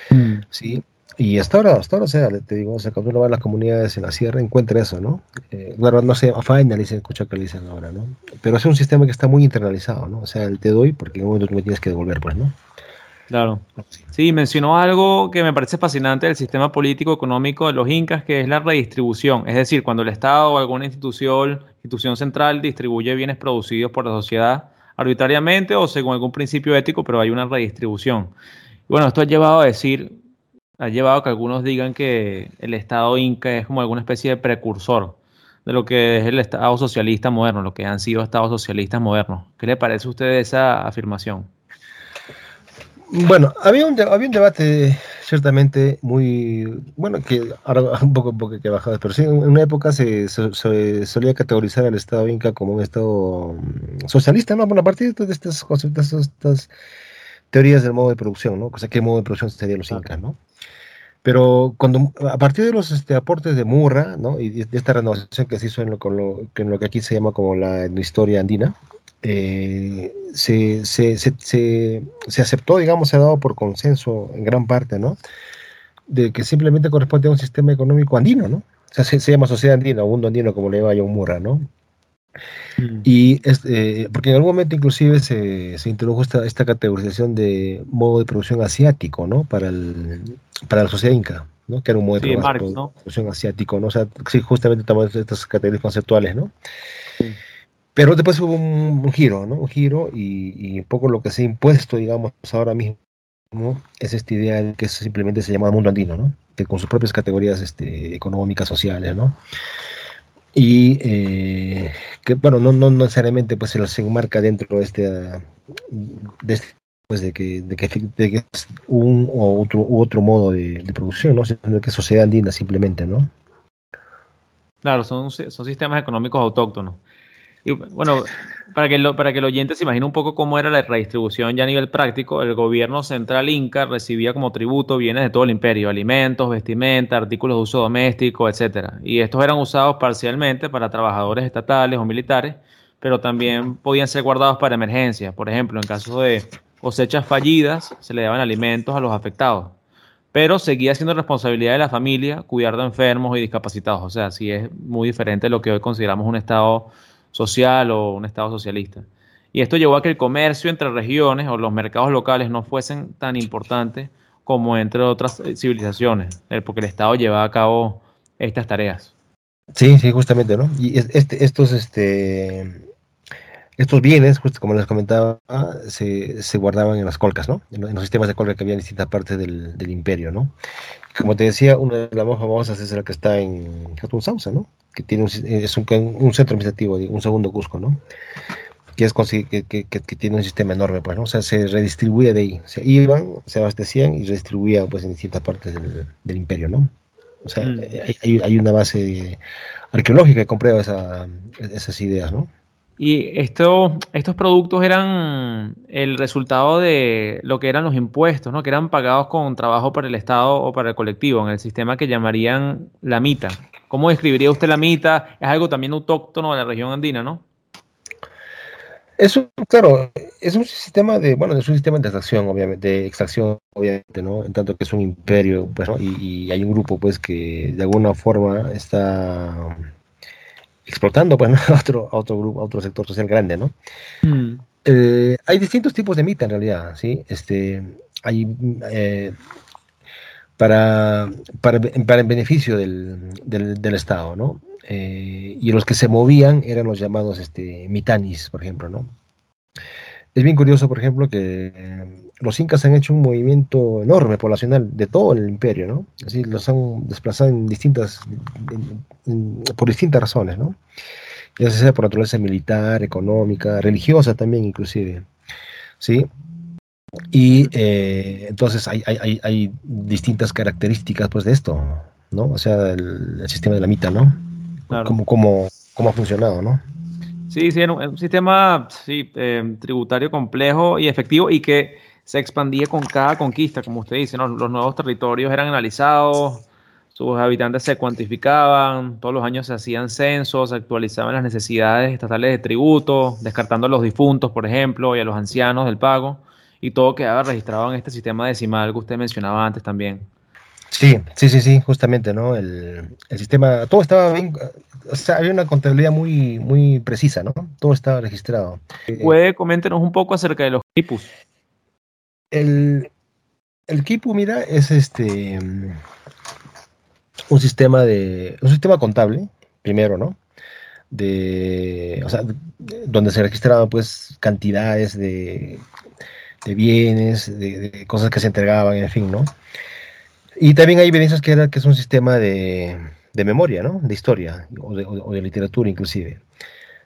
mm. ¿sí? Y hasta ahora, hasta ahora, o sea, te digo, o sea, cuando uno va a las comunidades en la sierra, encuentra eso, ¿no? Eh, claro, no sé, a faena le dicen, escucha que le dicen ahora, ¿no? Pero es un sistema que está muy internalizado, ¿no? O sea, el te doy porque en un momento tú me tienes que devolver, pues, ¿no? Claro. Sí, mencionó algo que me parece fascinante del sistema político económico de los incas, que es la redistribución. Es decir, cuando el Estado o alguna institución, institución central distribuye bienes producidos por la sociedad arbitrariamente o según algún principio ético, pero hay una redistribución. bueno, esto ha llevado a decir ha llevado a que algunos digan que el Estado Inca es como alguna especie de precursor de lo que es el Estado socialista moderno, lo que han sido Estados socialistas modernos. ¿Qué le parece a usted esa afirmación? Bueno, había un, había un debate ciertamente muy, bueno, que ahora un poco, un poco que bajado, pero sí, en una época se, solía categorizar al Estado Inca como un Estado mm, socialista, ¿no? Bueno, a partir de estas, de estas teorías del modo de producción, ¿no? O sea, qué modo de producción serían los incas, ¿no? Pero cuando, a partir de los este, aportes de Murra, ¿no? Y de esta renovación que se hizo en lo, con lo, en lo que aquí se llama como la, historia andina, eh, se, se, se, se, aceptó, digamos, se ha dado por consenso en gran parte, ¿no? De que simplemente corresponde a un sistema económico andino, ¿no? O sea, se, llama sociedad andina o mundo andino, como le llama John Murra, ¿no? Mm. Y este, porque en algún momento inclusive se, se introdujo esta, esta, categorización de modo de producción asiático, ¿no? Para, el, para la sociedad inca, ¿no? Que era un modo de, producción asiático, ¿no? O sea, sí, justamente tomamos estas categorías conceptuales, ¿no? Pero después hubo un, giro, ¿no? Un giro y, y, un poco lo que se ha impuesto, digamos, ahora mismo, ¿no? Es esta idea de que simplemente se llama mundo andino, ¿no? Que con sus propias categorías este, económicas, sociales, ¿no? Y eh, que bueno no, no necesariamente pues se los enmarca dentro de este, de este pues de que, de que, es un o otro otro modo de, producción no sino que sociedad andina simplemente no claro son, son sistemas económicos autóctonos y bueno, para que, lo, para que el oyente se imagine un poco cómo era la redistribución ya a nivel práctico, el gobierno central inca recibía como tributo bienes de todo el imperio, alimentos, vestimenta, artículos de uso doméstico, etcétera. Y estos eran usados parcialmente para trabajadores estatales o militares, pero también podían ser guardados para emergencias. Por ejemplo, en caso de cosechas fallidas, se le daban alimentos a los afectados. Pero seguía siendo responsabilidad de la familia cuidar de enfermos y discapacitados. O sea, sí es muy diferente de lo que hoy consideramos un estado social o un Estado socialista. Y esto llevó a que el comercio entre regiones o los mercados locales no fuesen tan importantes como entre otras eh, civilizaciones, eh, porque el Estado llevaba a cabo estas tareas. Sí, sí, justamente, ¿no? Y este, estos, este, estos bienes, justo como les comentaba, se, se, guardaban en las colcas, ¿no? En, los sistemas de colca que había en distintas partes del, del imperio, ¿no? Como te decía, una de las más famosas es la que está en Hatun Sausa, ¿no? Que tiene un, es un, un, centro administrativo, un segundo Cusco, ¿no? Que, es, que, que, que, tiene un sistema enorme, pues, ¿no? O sea, se redistribuye de ahí. Se iban, se abastecían y redistribuían, pues, en distintas partes del, del imperio, ¿no? O sea, mm. hay, hay, una base arqueológica que comprueba esa, esas ideas, ¿no? Y esto, estos productos eran el resultado de lo que eran los impuestos, ¿no? que eran pagados con trabajo para el Estado o para el colectivo, en el sistema que llamarían la mita. ¿Cómo describiría usted la mita? Es algo también autóctono de la región andina, ¿no? Eso, claro, es un sistema de, bueno, es un sistema de extracción, obviamente, de extracción, obviamente, ¿no? En tanto que es un imperio, pues, y, y hay un grupo, pues, que de alguna forma está explotando pues, a, otro, otro grupo, a otro sector social grande, ¿no? Mm. Eh, hay distintos tipos de mita en realidad, ¿sí? Este, hay eh, para, para, para, el beneficio del, del, Estado, ¿no? Eh, y los que se movían eran los llamados este, mitanis, por ejemplo, ¿no? Es bien curioso, por ejemplo, que los incas han hecho un movimiento enorme poblacional de todo el imperio, ¿no? Así los han desplazado en distintas, por distintas razones, ¿no? Ya sea por naturaleza militar, económica, religiosa también inclusive, ¿sí? Y eh, entonces hay, hay, hay, distintas características pues de esto, ¿no? O sea, el, sistema de la mitad, ¿no? Claro. Como, como, cómo ha funcionado, ¿no? Sí, sí, un, un sistema sí, eh, tributario complejo y efectivo y que se expandía con cada conquista, como usted dice, ¿no? los nuevos territorios eran analizados, sus habitantes se cuantificaban, todos los años se hacían censos, se actualizaban las necesidades estatales de tributo, descartando a los difuntos, por ejemplo, y a los ancianos del pago, y todo quedaba registrado en este sistema decimal que usted mencionaba antes también. Sí, sí, sí, sí, justamente, ¿no? El, el sistema, todo estaba bien, o sea, había una contabilidad muy, muy precisa, ¿no? Todo estaba registrado. ¿Puede coméntenos un poco acerca de los quipus? El, el Kipu, mira, es este un sistema de. un sistema contable, primero, ¿no? De. O sea, donde se registraban pues cantidades de, de bienes, de, cosas que se entregaban, en fin, ¿no? Y también hay evidencias que, era, que es un sistema de, de memoria, ¿no? De historia o de, literatura inclusive.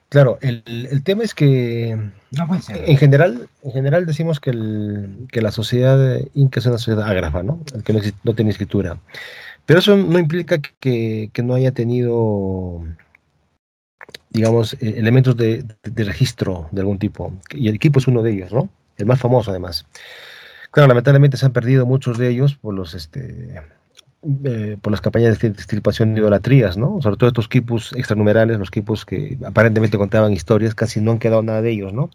Claro, el, el tema es que en general, en general decimos que, el, que la sociedad inca es una sociedad ágrafa, ¿no? Que no, no tiene escritura. Pero eso no implica que, que no haya tenido, digamos, e, elementos de, de, registro de algún tipo. Y el equipo es uno de ellos, ¿no? El más famoso, además. Claro, lamentablemente se han perdido muchos de ellos por los, este, eh, por las campañas de extirpación de idolatrías, ¿no? Sobre todo estos quipus extranumerales, los quipus que aparentemente contaban historias, casi no han quedado nada de ellos, ¿no?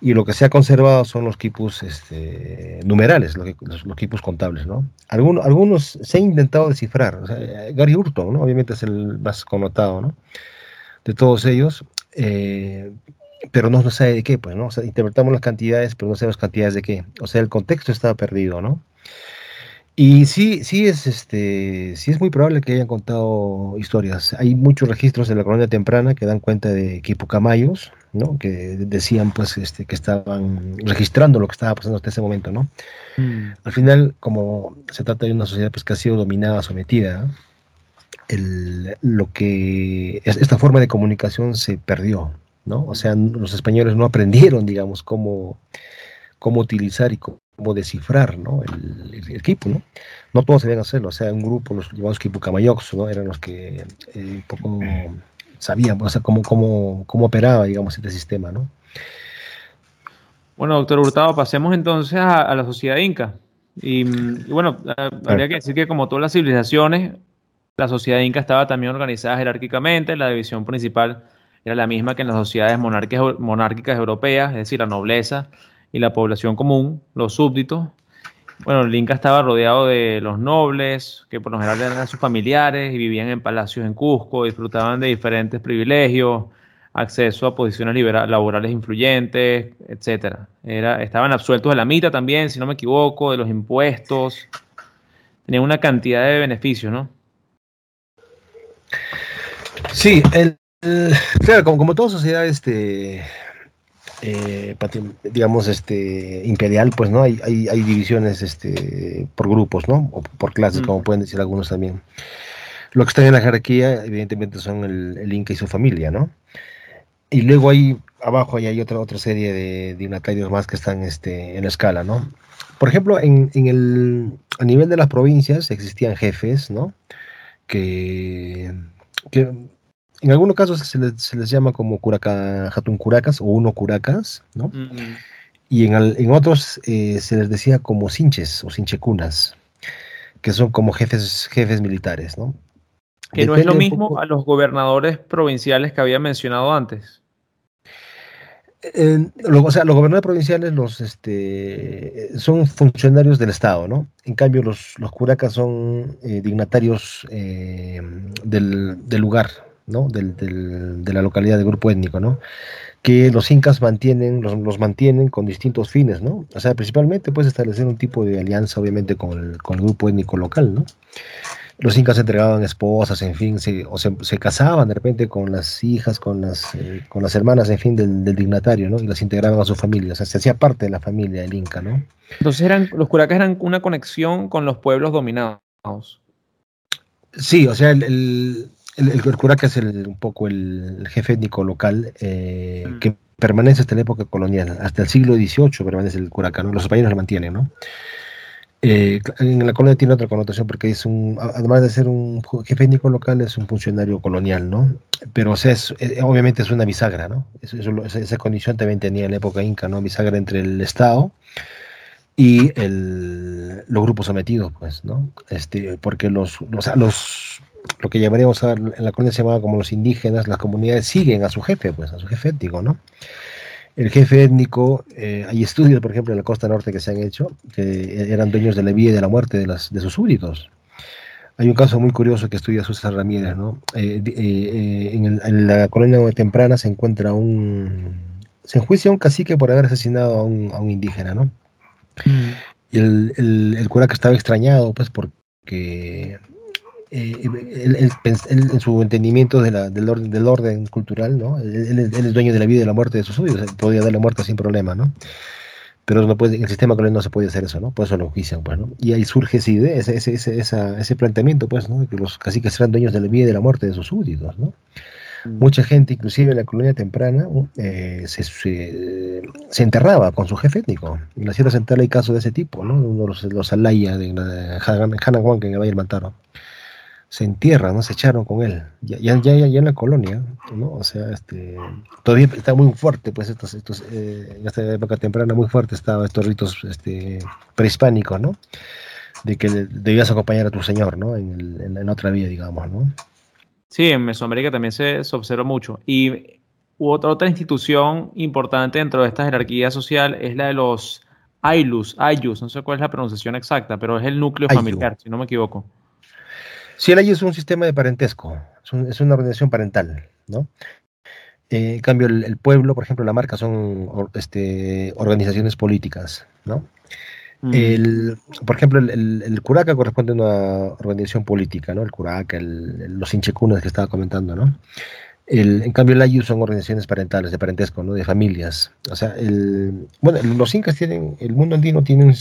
Y lo que se ha conservado son los quipus este, numerales, los, los, quipus contables, ¿no? Algunos, algunos se han intentado descifrar, Gary Hurton, ¿no? Obviamente es el más connotado, ¿no? De todos ellos, eh, pero no se sabe de qué, pues, ¿no? O sea, interpretamos las cantidades, pero no sabemos cantidades de qué. O sea, el contexto estaba perdido, ¿no? Y sí, sí es, este, sí es muy probable que hayan contado historias. Hay muchos registros de la colonia temprana que dan cuenta de Quipucamayos, ¿no? Que decían, pues, este, que estaban registrando lo que estaba pasando hasta ese momento, ¿no? Mm. Al final, como se trata de una sociedad pues, que ha sido dominada, sometida, el, lo que esta forma de comunicación se perdió, ¿no? O sea, los españoles no aprendieron, digamos, cómo, cómo utilizar y cómo como descifrar ¿no? el, equipo, ¿no? No todos sabían hacerlo, o sea, un grupo, los llamados Kipucamayox, ¿no? Eran los que eh, poco sabían, o sea, cómo, cómo, cómo operaba, digamos, este sistema, ¿no? Bueno, doctor Hurtado, pasemos entonces a, la sociedad inca. Y, bueno, habría que decir que como todas las civilizaciones, la sociedad inca estaba también organizada jerárquicamente, la división principal era la misma que en las sociedades monárquicas europeas, es decir, la nobleza, y la población común, los súbditos. Bueno, el Inca estaba rodeado de los nobles, que por lo general eran sus familiares y vivían en palacios en Cusco, disfrutaban de diferentes privilegios, acceso a posiciones laborales influyentes, etc. Estaban absueltos de la mitad también, si no me equivoco, de los impuestos. Tenían una cantidad de beneficios, ¿no? Sí, el, claro, como, como toda sociedad este, eh, digamos, este, imperial, pues, ¿no? Hay, hay, hay, divisiones este, por grupos, ¿no? O por clases, como pueden decir algunos también. Lo que está en la jerarquía, evidentemente, son el, Inca y su familia, ¿no? Y luego ahí abajo hay otra, otra serie de dignatarios más que están este, en la escala, ¿no? Por ejemplo, en, en el, a nivel de las provincias existían jefes, ¿no? Que, que en algunos casos se les, llama como curaca, jatun curacas o uno curacas, ¿no? Y en, otros eh, se les decía como cinches o cinchecunas, que son como jefes, jefes militares, ¿no? Que no es lo mismo a los gobernadores provinciales que había mencionado antes. o sea, los gobernadores provinciales los, este, son funcionarios del Estado, ¿no? En cambio, los, los curacas son eh, dignatarios eh, del, del, lugar, de la localidad del grupo étnico, ¿no? que los incas mantienen, los, mantienen con distintos fines, ¿no? O sea, principalmente pues establecer un tipo de alianza, obviamente, con el, grupo étnico local, ¿no? Los incas entregaban esposas, en fin, se, o se, casaban de repente con las hijas, con las, eh, con las hermanas, en fin, del, dignatario, ¿no? Y las integraban a su familia, o sea, se hacía parte de la familia del inca, ¿no? Entonces eran, los curacas eran una conexión con los pueblos dominados. Sí, o sea, el el, el, curaca es un poco el, jefe étnico local eh, mm. que permanece hasta la época colonial, hasta el siglo XVIII permanece el curaca, ¿no? los españoles lo mantienen, ¿no? Eh, en la colonia tiene otra connotación porque es un, además de ser un jefe étnico local, es un funcionario colonial, ¿no? Pero o sea, es, eh, obviamente es una bisagra, ¿no? esa, condición también tenía en la época inca, ¿no? Bisagra entre el Estado y el, los grupos sometidos, pues, ¿no? Este, porque los, los, los lo que llamaríamos en la colonia se llamaba como los indígenas, las comunidades siguen a su jefe, pues a su jefe étnico, ¿no? El jefe étnico, eh, hay estudios, por ejemplo, en la costa norte que se han hecho, que eran dueños de la vida y de la muerte de, las, de sus súbditos. Hay un caso muy curioso que estudia Susana Ramírez, ¿no? Eh, eh, en, la colonia temprana se encuentra un... se enjuicia a un cacique por haber asesinado a un, a un indígena, ¿no? Mm. Y el, el, el cura que estaba extrañado, pues, porque eh, en su entendimiento de la, del, orden, del orden cultural, ¿no? Él, es dueño de la vida y de la muerte de sus súbditos, podía darle muerte sin problema, ¿no? Pero no puede, en el sistema colonial no se puede hacer eso, ¿no? Por eso lo juician, pues, ¿no? Y ahí surge esa idea, ese, ese, ese, ese planteamiento, pues, ¿no? Que los caciques eran dueños de la vida y de la muerte de sus súbditos, ¿no? Mm. Mucha gente, inclusive en la colonia temprana, eh, se, se, enterraba con su jefe étnico. En la Sierra Central hay casos de ese tipo, ¿no? De los, los Alaya de, de Hanahuanca en el Valle del Mantaro se entierran, ¿no? Se echaron con él, ya, ya, ya, ya en la colonia, ¿no? O sea, este, todavía está muy fuerte, pues, estos, estos, eh, en esta época temprana muy fuerte estaban estos ritos este, prehispánicos, ¿no? De que debías acompañar a tu señor, ¿no? En, en, otra vía, digamos, ¿no? Sí, en Mesoamérica también se, se observa mucho. Y otra, otra institución importante dentro de esta jerarquía social es la de los Ailus, Ayus, no sé cuál es la pronunciación exacta, pero es el núcleo familiar, si no me equivoco. Si el es un sistema de parentesco, es, una organización parental, ¿no? Eh, en cambio, el, pueblo, por ejemplo, la marca son este, organizaciones políticas, ¿no? Mm. El, por ejemplo, el, el, Curaca corresponde a una organización política, ¿no? El Curaca, los hinchecunas que estaba comentando, ¿no? En cambio, el Ayu son organizaciones parentales, de parentesco, ¿no? De familias. O sea, el, bueno, los incas tienen, el mundo andino tiene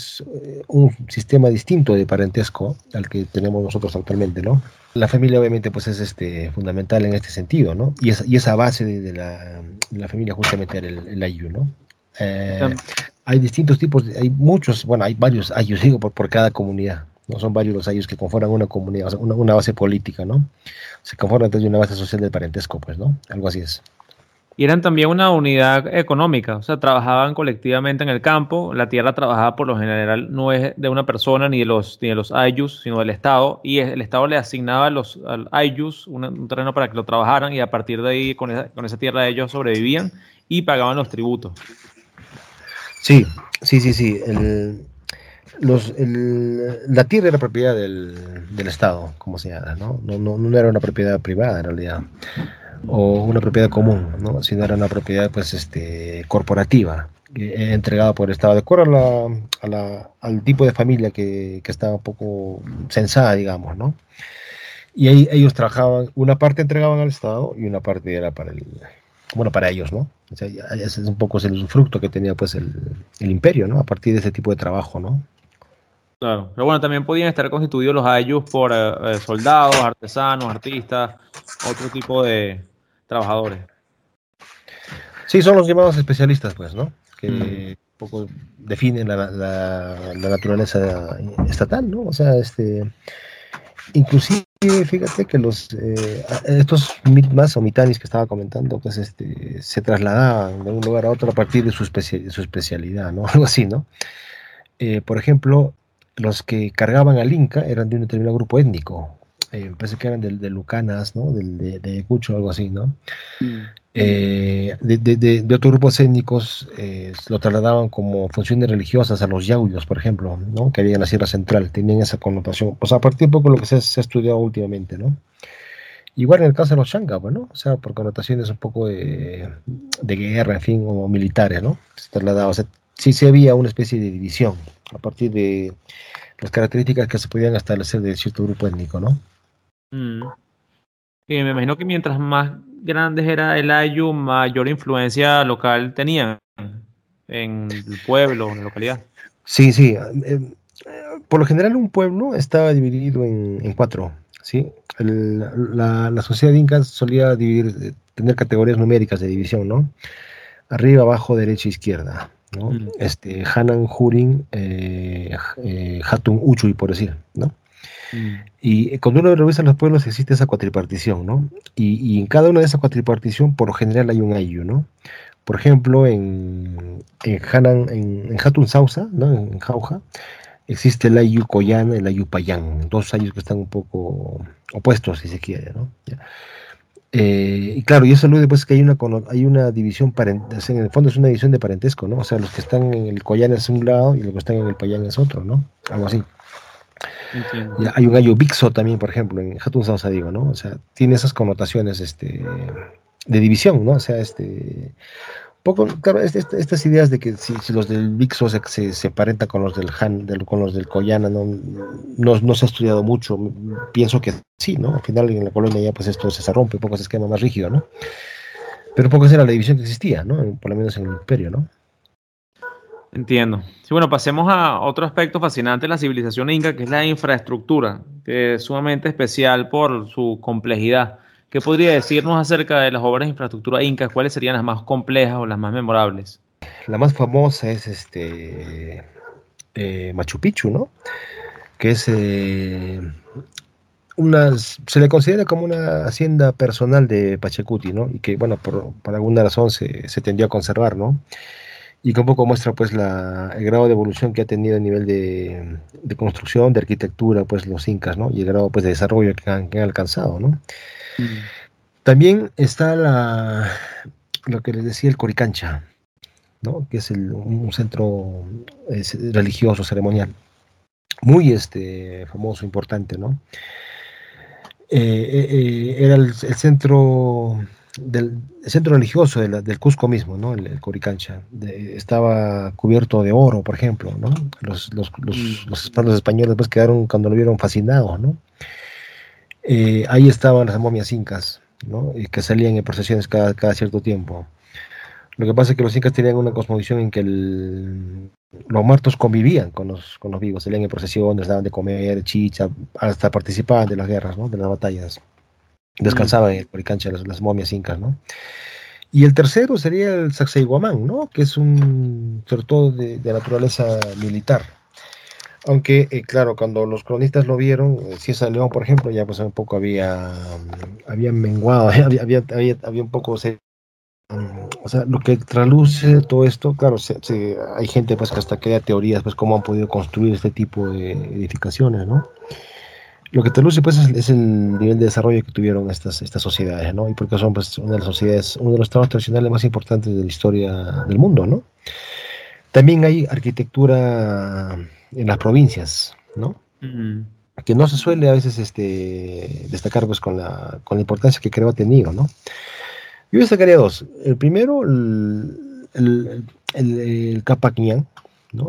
un, sistema distinto de parentesco al que tenemos nosotros actualmente, ¿no? La familia obviamente pues es este, fundamental en este sentido, ¿no? Y, y esa base de, la, la, familia justamente era el, el Ayu, ¿no? Eh, hay distintos tipos, hay muchos, bueno, hay varios ayus, digo, por, por cada comunidad. No son varios los ayus que conforman una comunidad, una, una, base política, ¿no? Se conforman entonces de una base social del parentesco, pues, ¿no? Algo así es. Y eran también una unidad económica, o sea, trabajaban colectivamente en el campo, la tierra trabajaba por lo general no es de una persona ni de los, ni de los ayus, sino del Estado, y el Estado le asignaba a los al ayus un, terreno para que lo trabajaran y a partir de ahí con esa, con esa tierra ellos sobrevivían y pagaban los tributos. Sí, sí, sí, sí. La tierra era propiedad del, Estado, como se llama, ¿no? No, ¿no? no era una propiedad privada en realidad, o una propiedad común, ¿no? sino era una propiedad pues, este, corporativa, entregada por el Estado, de acuerdo a la, al tipo de familia que, estaba un poco censada, digamos, ¿no? Y ellos trabajaban, una parte entregaban al Estado y una parte era para el, bueno, para ellos, ¿no? Ese es un poco el usufructo que tenía pues el, imperio, ¿no? A partir de ese tipo de trabajo, ¿no? Claro, pero bueno, también podían estar constituidos los ayus por eh, eh, soldados, artesanos, artistas, otro tipo de trabajadores. Sí, son los llamados especialistas, pues, ¿no? Que mm. un poco definen la, la, naturaleza estatal, ¿no? O sea, este, inclusive fíjate que los eh, estos mitmas o mitanis que estaba comentando, pues este, se trasladaban de un lugar a otro a partir de su, su especialidad, ¿no? Algo así, ¿no? Eh, por ejemplo, los que cargaban al Inca eran de un determinado grupo étnico. Eh, parece que eran de, de Lucanas, ¿no? de, de Cucho, algo así, ¿no? Mm. Eh, de, de, otros grupos étnicos eh, lo trasladaban como funciones religiosas a los yauyos, por ejemplo, ¿no? que había en la Sierra Central, tenían esa connotación. Pues a partir de poco lo que se, ha estudiado últimamente, ¿no? Igual en el caso de los Shanga, bueno, pues, o sea, por connotaciones un poco de, guerra, en fin, o militares, ¿no? Se trasladaba, o sea, sí se había una especie de división a partir de las características que se podían establecer de cierto grupo étnico, ¿no? Mm. Y me imagino que mientras más grandes era el Ayu, mayor influencia local tenían en el pueblo, en la localidad. Sí, sí. Eh, por lo general un pueblo estaba dividido en, cuatro, ¿sí? la, sociedad inca solía dividir, tener categorías numéricas de división, ¿no? Arriba, abajo, derecha, izquierda, ¿no? Mm. Este, Hanan, Hurin, eh, Hatun, Uchuy, por decir, ¿no? Mm. Y cuando uno revisa los pueblos existe esa cuatripartición, ¿no? Y, en cada una de esas cuatripartición, por lo general hay un ayu, ¿no? Por ejemplo, en, en, Hanan, en, Hatun Sausa, ¿no? En Jauja, existe el ayu Koyan, el ayu Payán, dos ayus que están un poco opuestos, si se quiere, ¿no? Eh, y claro, y eso alude pues que hay una, hay una división, en el fondo es una división de parentesco, ¿no? O sea, los que están en el Koyan es un lado y los que están en el Payán es otro, ¿no? Algo así hay un gallo Bixo también, por ejemplo, en Hatun Sausa, digo, ¿no? O sea, tiene esas connotaciones este, de división, ¿no? O sea, este. Poco, claro, estas ideas de que si, los del Bixo se, se, se aparenta con los del Han, con los del Koyana, no, no, se ha estudiado mucho. Pienso que sí, ¿no? Al final en la colonia ya pues esto se rompe, un poco ese esquema más rígido, ¿no? Pero poco esa era la división que existía, ¿no? Por lo menos en el imperio, ¿no? Entiendo. Sí, bueno, pasemos a otro aspecto fascinante de la civilización inca, que es la infraestructura, que es sumamente especial por su complejidad. ¿Qué podría decirnos acerca de las obras de infraestructura incas? ¿Cuáles serían las más complejas o las más memorables? La más famosa es este eh, Machu Picchu, ¿no? Que es eh, una, se le considera como una hacienda personal de Pachacuti, ¿no? Y que, bueno, por, alguna razón se, se tendió a conservar, ¿no? y que un poco muestra pues la, el grado de evolución que ha tenido a nivel de, de, construcción, de arquitectura, pues los incas, ¿no? Y el grado pues de desarrollo que han, que han alcanzado, ¿no? Mm. También está la, lo que les decía el Coricancha, ¿no? Que es el, un centro religioso, ceremonial, muy este, famoso, importante, ¿no? Eh, eh, eh, era el, el centro del centro religioso del Cusco mismo, ¿no? El, Coricancha, estaba cubierto de oro, por ejemplo, ¿no? Los, los, los, mm. españoles pues quedaron, cuando lo vieron, fascinados, ¿no? Eh, ahí estaban las momias incas, ¿no? Y que salían en procesiones cada, cada cierto tiempo. Lo que pasa es que los incas tenían una cosmovisión en que los muertos convivían con los, con los vivos, salían en procesiones, daban de comer, chicha, hasta participaban de las guerras, ¿no? De las batallas descansaba en el Coricancha las, las, momias incas, ¿no? Y el tercero sería el Sacsayhuamán, ¿no? Que es un, sobre todo de, naturaleza militar. Aunque, eh, claro, cuando los cronistas lo vieron, eh, César León, por ejemplo, ya pues un poco había, había menguado, había, había, había, un poco... Se, o sea, lo que traluce todo esto, claro, hay gente pues que hasta crea teorías, pues cómo han podido construir este tipo de edificaciones, ¿no? Lo que te luce pues es, el nivel de desarrollo que tuvieron estas, estas sociedades, ¿no? Y porque son pues una de las sociedades, uno de los estados tradicionales más importantes de la historia del mundo, ¿no? También hay arquitectura en las provincias, ¿no? Que no se suele a veces este, destacar pues con la, con la importancia que creo ha tenido, ¿no? Yo destacaría dos. El primero, el, el, el, el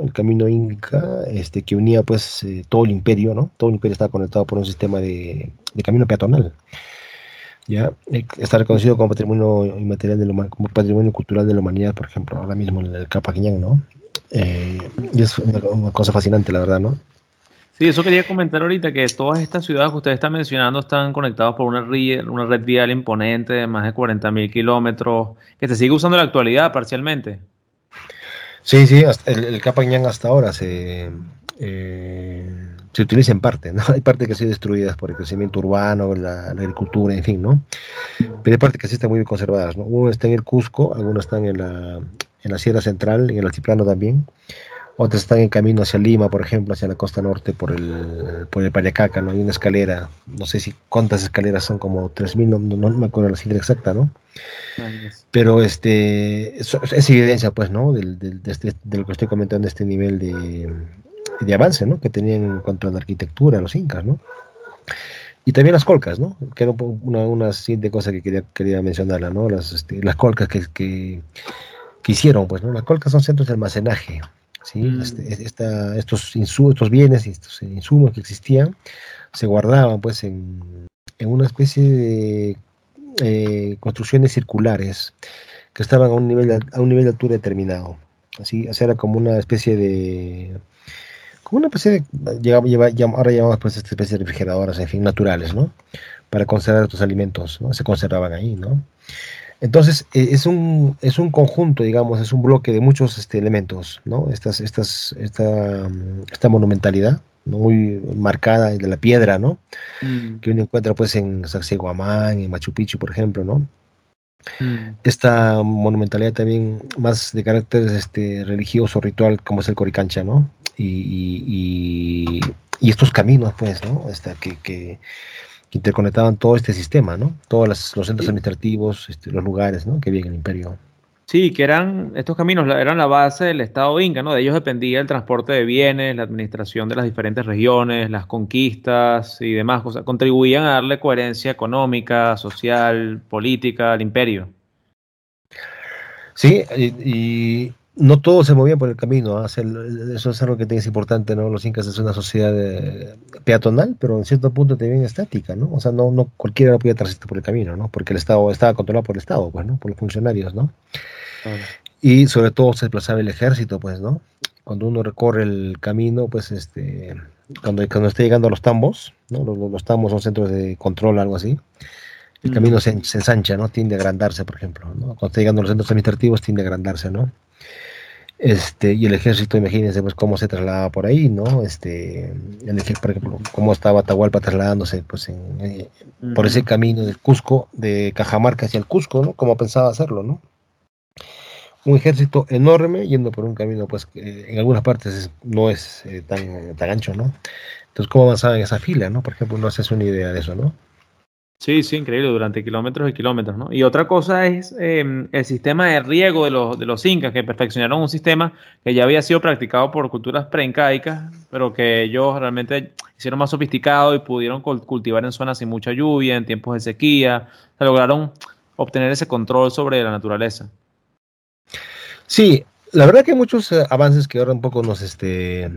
el camino inca, este, que unía pues eh, todo el imperio, ¿no? Todo el imperio estaba conectado por un sistema de, camino peatonal. ¿ya? Eh, está reconocido como patrimonio inmaterial de como patrimonio cultural de la humanidad, por ejemplo, ahora mismo en el Capaquiñán, ¿no? Eh, y es una, cosa fascinante, la verdad, ¿no? Sí, eso quería comentar ahorita, que todas estas ciudades que ustedes están mencionando están conectadas por una red, una red vial imponente de más de 40.000 kilómetros, que se sigue usando en la actualidad parcialmente. Sí, sí, el, el hasta ahora se, eh, se utiliza en parte, ¿no? Hay partes que han sido destruidas por el crecimiento urbano, la, agricultura, en fin, ¿no? Pero hay partes que sí están muy bien conservadas, ¿no? Uno está en el Cusco, algunos están en la, en la Sierra Central, en el Altiplano también, otras están en camino hacia Lima, por ejemplo, hacia la costa norte por el, por el Payacaca, ¿no? Hay una escalera, no sé si cuántas escaleras son, como 3.000, no, no, me acuerdo la cifra exacta, ¿no? Pero este, es, evidencia, pues, ¿no? Del, del, de, este, de, lo que estoy comentando, este nivel de, de, avance, ¿no? Que tenían en cuanto a la arquitectura los incas, ¿no? Y también las colcas, ¿no? Que era una, una siguiente cosa que quería, quería mencionarla, ¿no? Las, este, las colcas que, que, que hicieron, pues, ¿no? Las colcas son centros de almacenaje, ¿sí? Mm. Este, estos, insumos, estos bienes y estos insumos que existían se guardaban pues en, en una especie de eh, construcciones circulares que estaban a un nivel de, a un nivel de altura determinado. Así, era como una especie de como una especie de lleva, ahora llamamos pues esta especie de refrigeradoras, en fin, naturales, ¿no? Para conservar estos alimentos, ¿no? Se conservaban ahí, ¿no? Entonces, eh, es, un, es un conjunto, digamos, es un bloque de muchos este, elementos, ¿no? Estas, estas, esta, esta monumentalidad muy marcada de la piedra, ¿no? Mm. Que uno encuentra pues en Sacsayhuamán, en Machu Picchu, por ejemplo, ¿no? Mm. Esta monumentalidad también más de carácter este, religioso, ritual, como es el Coricancha, ¿no? Y, y, estos caminos, pues, ¿no? Esta, que, que que interconectaban todo este sistema, ¿no? Todos los, centros administrativos, este, los lugares, ¿no? Que había en el imperio. Sí, que eran, estos caminos eran la base del Estado inca, ¿no? De ellos dependía el transporte de bienes, la administración de las diferentes regiones, las conquistas y demás cosas. Contribuían a darle coherencia económica, social, política al imperio. Sí, y, no todos se movían por el camino, ¿ah? eso es algo que es importante, ¿no? Los incas es una sociedad eh, peatonal, pero en cierto punto también estática, ¿no? O sea, no, no cualquiera podía transitar por el camino, ¿no? Porque el Estado estaba controlado por el Estado, pues, ¿no? Por los funcionarios, ¿no? Y sobre todo se desplazaba el ejército, pues, ¿no? Cuando uno recorre el camino, pues, este, cuando, cuando esté llegando a los tambos, ¿no? Los, los tambos son centros de control, algo así. El camino se, se, ensancha, ¿no? Tiende a agrandarse, por ejemplo, ¿no? Cuando está llegando a los centros administrativos, tiende a agrandarse, ¿no? Este, y el ejército, imagínense pues cómo se trasladaba por ahí, ¿no? Este, el ejército, por ejemplo, cómo estaba Atahualpa trasladándose pues en, eh, por ese camino del Cusco, de Cajamarca hacia el Cusco, ¿no? Como pensaba hacerlo, ¿no? Un ejército enorme yendo por un camino pues que en algunas partes no es eh, tan, tan ancho, ¿no? Entonces, ¿cómo avanzaba en esa fila, ¿no? Por ejemplo, no haces una idea de eso, ¿no? Sí, sí, increíble, durante kilómetros y kilómetros, ¿no? Y otra cosa es em, el sistema de riego de los, de los incas, que perfeccionaron un sistema que ya había sido practicado por culturas preincaicas, pero que ellos realmente hicieron más sofisticado y pudieron cultivar en zonas sin mucha lluvia, en tiempos de sequía. Se lograron obtener ese control sobre la naturaleza. Sí, la verdad que hay muchos eh, avances que ahora un poco nos, este,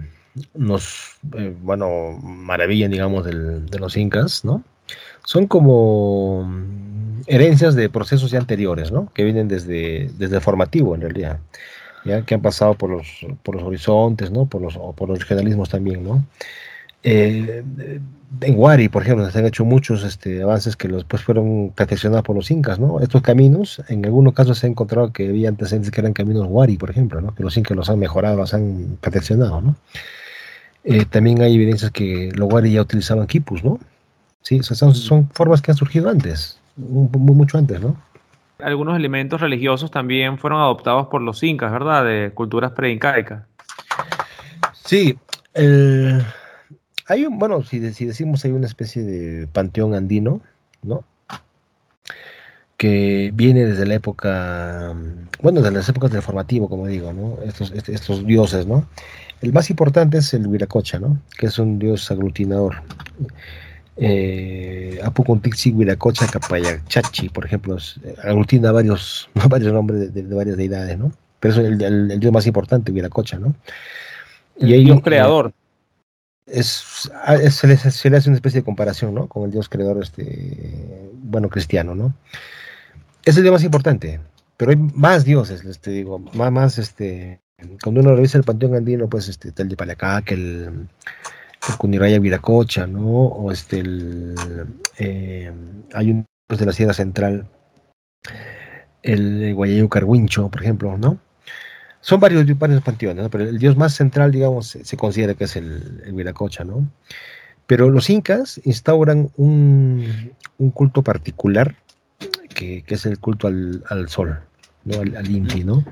nos, eh, bueno, maravillan, digamos, de los incas, ¿no? Son como mm, herencias de procesos ya anteriores, ¿no? Que vienen desde, desde formativo, en realidad, ya que han pasado por los, por los horizontes, ¿no? Por los, por los regionalismos también, ¿no? Eh, en Wari, por ejemplo, se han hecho muchos este, avances que después fueron perfeccionados por los incas, ¿no? Estos caminos, en algunos casos se ha encontrado que había antecedentes que eran caminos Wari, por ejemplo, ¿no? Que los incas los han mejorado, los han perfeccionado, ¿no? Eh, también hay evidencias que los Wari ya utilizaban quipus, ¿no? Sí, son, son formas que han surgido antes, muy, mucho antes, ¿no? Algunos elementos religiosos también fueron adoptados por los incas, ¿verdad? De culturas preincaicas. Sí, el hay un, bueno, si, decimos hay una especie de panteón andino, ¿no? Que viene desde la época, bueno, desde las épocas del formativo, como digo, ¿no? Estos, estos dioses, ¿no? El más importante es el Huiracocha, ¿no? Que es un dios aglutinador. Eh, Apucontixi, Huiracocha, Capayachachi, por ejemplo, eh, aglutina varios, varios nombres de, varias deidades, ¿no? Pero es el, dios más importante, Huiracocha, ¿no? Y el dios creador es, ah, se, le, hace una especie de comparación, ¿no? Con el Dios creador, este, bueno, cristiano, ¿no? Es el Dios más importante, pero hay más dioses, les te digo, más, más, este, cuando uno revisa el panteón andino, pues, este, está el de Palacac, el, el Cuniraya Viracocha, ¿no? O este, el, eh, hay un pues, de la Sierra Central, el Guayayo Carwincho, por ejemplo, ¿no? Son varios, varios panteones, pero el dios más central, digamos, se, considera que es el, Viracocha, ¿no? Pero los incas instauran un, culto particular, que, es el culto al, sol, ¿no? al, Inti, ¿no?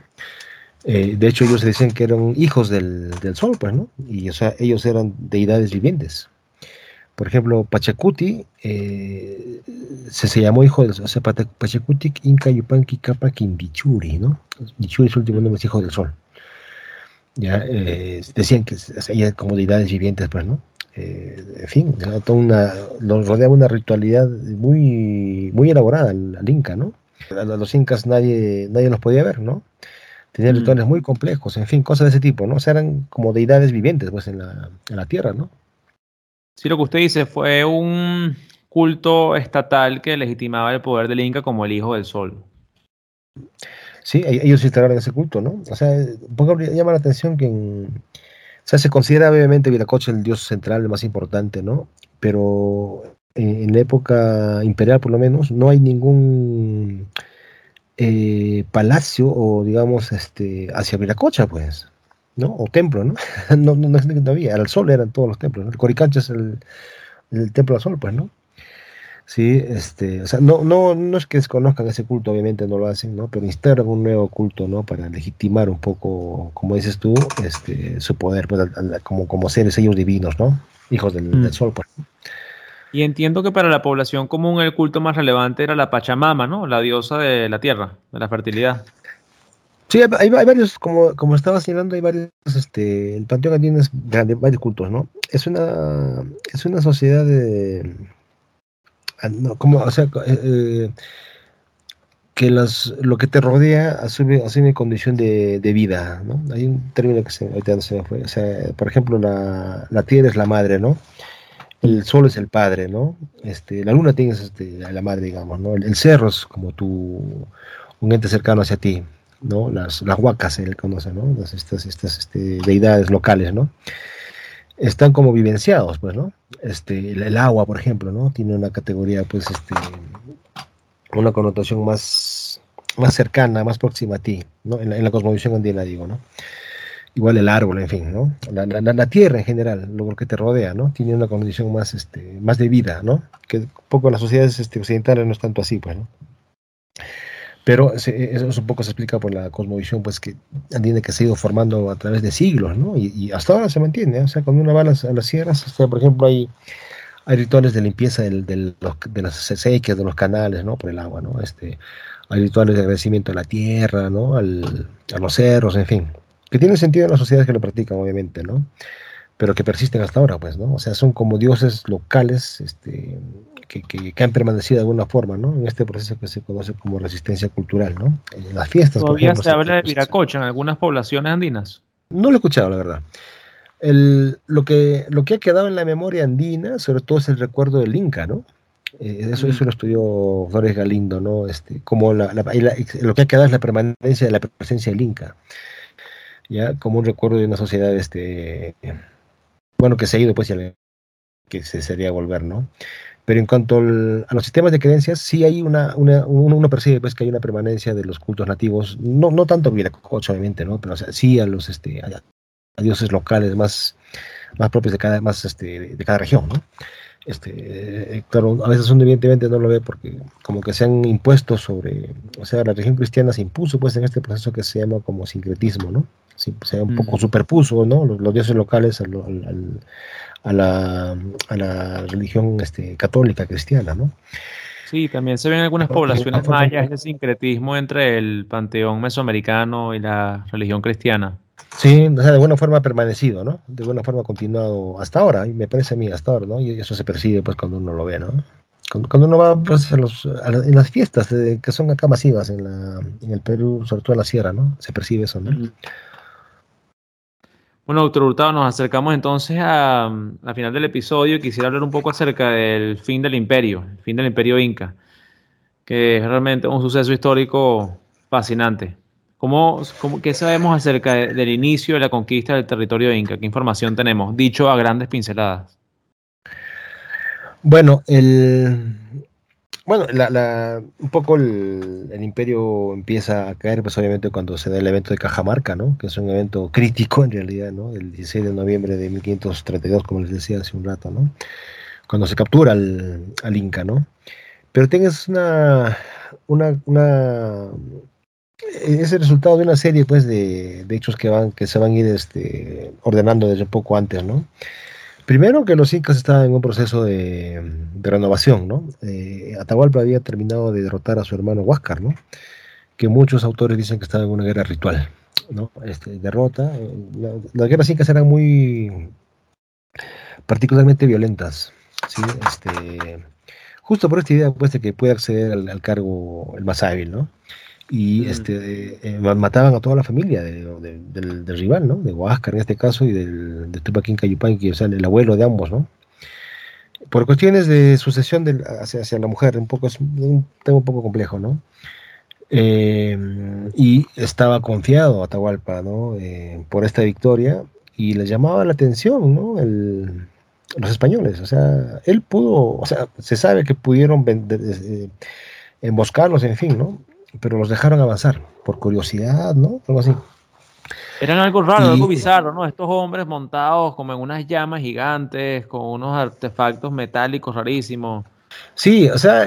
Eh, de hecho, ellos decían que eran hijos del, sol, pues, ¿no? Y o sea, ellos eran deidades vivientes. Por ejemplo, Pachacuti eh, se, llamó hijo de o sea, Pachacuti Inca Yupanqui Capa ¿no? Bichuri el último nombre, es hijo del sol. Ya, eh, decían que ella como deidades vivientes, pues, ¿no? Eh, en fin, toda una, los rodeaba una ritualidad muy, muy elaborada al, Inca, ¿no? A los incas nadie, nadie los podía ver, ¿no? Tenían mm. rituales muy complejos, en fin, cosas de ese tipo, ¿no? O sea, eran como deidades vivientes, pues, en la, en la tierra, ¿no? Sí, lo que usted dice fue un culto estatal que legitimaba el poder del Inca como el hijo del sol. Sí, e-, ellos instalaron ese culto, ¿no? O sea, llama la atención que o sea, se considera obviamente Viracocha el dios central, el más importante, ¿no? Pero en, la época imperial, por lo menos, no hay ningún eh, palacio o, digamos, este, hacia Viracocha, pues. ¿no? O templo, ¿no? no, no, no, no había, al sol eran todos los templos, El Coricancha es el, templo al sol, pues, ¿no? Sí, este, o sea, no, no, no es que desconozcan ese culto, obviamente no lo hacen, ¿no? Pero instalan un nuevo culto, ¿no? Para legitimar un poco, como dices tú, este, su poder, pues, como, como seres ellos divinos, ¿no? Hijos del, del mm. sol, pues. Y entiendo que para la población común el culto más relevante era la Pachamama, ¿no? La diosa de la tierra, de la fertilidad. Sí, hay, varios, como, como estaba señalando, hay varios, este, el Panteón Andino es grande, varios cultos, ¿no? Es una, es una sociedad de, ah, no, como, o sea, eh, eh, que las, lo que te rodea asume, asume condición de, de, vida, ¿no? Hay un término que se, me fue, o sea, por ejemplo, la, la tierra es la madre, ¿no? El sol es el padre, ¿no? Este, la luna tiene este, la madre, digamos, ¿no? El, el cerro es como tu, un ente cercano hacia ti, ¿no? Las, las huacas se le conoce, estas estas este, deidades locales, ¿no? Están como vivenciados, pues, ¿no? Este, el, agua, por ejemplo, ¿no? Tiene una categoría, pues, este, una connotación más, más cercana, más próxima a ti, ¿no? En la, en la cosmovisión andina, digo, ¿no? Igual el árbol, en fin, ¿no? La, la, la, tierra en general, lo que te rodea, ¿no? Tiene una condición más, este, más de vida, ¿no? Que un poco las sociedades este, occidentales no es tanto así, pues, ¿no? Pero eso un poco se explica por la cosmovisión, pues que entiende que se ha ido formando a través de siglos, ¿no? Y, hasta ahora se mantiene, ¿eh? o sea, cuando uno va a las, sierras, por ejemplo, hay, hay rituales de limpieza del, del, de las sequías, de los canales, ¿no? Por el agua, ¿no? Este, hay rituales de agradecimiento a la tierra, ¿no? Al, a los cerros, en fin. Que tiene sentido en las sociedades que lo practican, obviamente, ¿no? Pero que persisten hasta ahora, pues, ¿no? O sea, son como dioses locales, este, que, han permanecido de alguna forma, ¿no? En este proceso que se conoce como resistencia cultural, ¿no? En las fiestas. Todavía se habla de viracocha en algunas poblaciones andinas. No lo he escuchado, la verdad. El, lo, que, lo que ha quedado en la memoria andina, sobre todo, es el recuerdo del Inca, ¿no? Eh, eso, eso lo estudió Flores Galindo, ¿no? Este, como la, lo que ha quedado es la permanencia de la presencia del Inca, ya como un recuerdo de una sociedad, este, bueno, que se ha ido, pues, que se sería volver, ¿no? Pero en cuanto a los sistemas de creencias, sí hay una, una uno, percibe pues que hay una permanencia de los cultos nativos, no, no tanto Viracocha, obviamente, ¿no? Pero sí a los este, a, dioses locales más, más propios de cada, más, este, de cada región, ¿no? Este, claro, a veces uno evidentemente no lo ve porque como que se han impuesto sobre, o sea, la religión cristiana se impuso pues en este proceso que se llama como sincretismo, ¿no? Se un poco superpuso, ¿no? Los, dioses locales al, a la, a la religión este, católica cristiana, ¿no? Sí, también se ven algunas poblaciones mayas ese sincretismo entre el panteón mesoamericano y la religión cristiana. Sí, o sea, de buena forma ha permanecido, ¿no? De buena forma ha continuado hasta ahora, y me parece a mí hasta ahora, ¿no? Y eso se percibe pues cuando uno lo ve, ¿no? Cuando, uno va pues, a los, en las fiestas eh, que son acá masivas en, la, en el Perú, sobre todo en la sierra, ¿no? Se percibe eso, ¿no? Bueno, doctor Hurtado, nos acercamos entonces a, la final del episodio. Quisiera hablar un poco acerca del fin del imperio, el fin del imperio inca, que es realmente un suceso histórico fascinante. ¿Cómo, cómo qué sabemos acerca del inicio de la conquista del territorio inca? ¿Qué información tenemos? Dicho a grandes pinceladas. Bueno, el, bueno, la, un poco el, imperio empieza a caer, pues obviamente cuando se da el evento de Cajamarca, ¿no? Que es un evento crítico en realidad, ¿no? El 16 de noviembre de 1532, como les decía hace un rato, ¿no? Cuando se captura al, Inca, ¿no? Pero tienes una, una, es el resultado de una serie pues de, hechos que van que se van a ir este, ordenando desde poco antes, ¿no? Primero que los incas estaban en un proceso de, renovación, ¿no? Eh, Atahualpa había terminado de derrotar a su hermano Huáscar, ¿no? Que muchos autores dicen que estaba en una guerra ritual, ¿no? Este, derrota. Eh, las guerras incas eran muy particularmente violentas, ¿sí? Este, justo por esta idea pues, de que puede acceder al, al cargo el más hábil, ¿no? Y este, eh, mataban a toda la familia del, rival, ¿no? De Huáscar en este caso y del, de Tupac Inca o sea, el abuelo de ambos, ¿no? Por cuestiones de sucesión hacia, hacia, la mujer, un poco es un tema un poco complejo, ¿no? Eh, y estaba confiado Atahualpa, ¿no? Eh, por esta victoria y le llamaba la atención, ¿no? El, los españoles, o sea, él pudo, o sea, se sabe que pudieron emboscarlos, en fin, ¿no? Pero los dejaron avanzar por curiosidad, ¿no? Algo así. Eran algo raro, algo bizarro, ¿no? Estos hombres montados como en unas llamas gigantes, con unos artefactos metálicos rarísimos. Sí, o sea,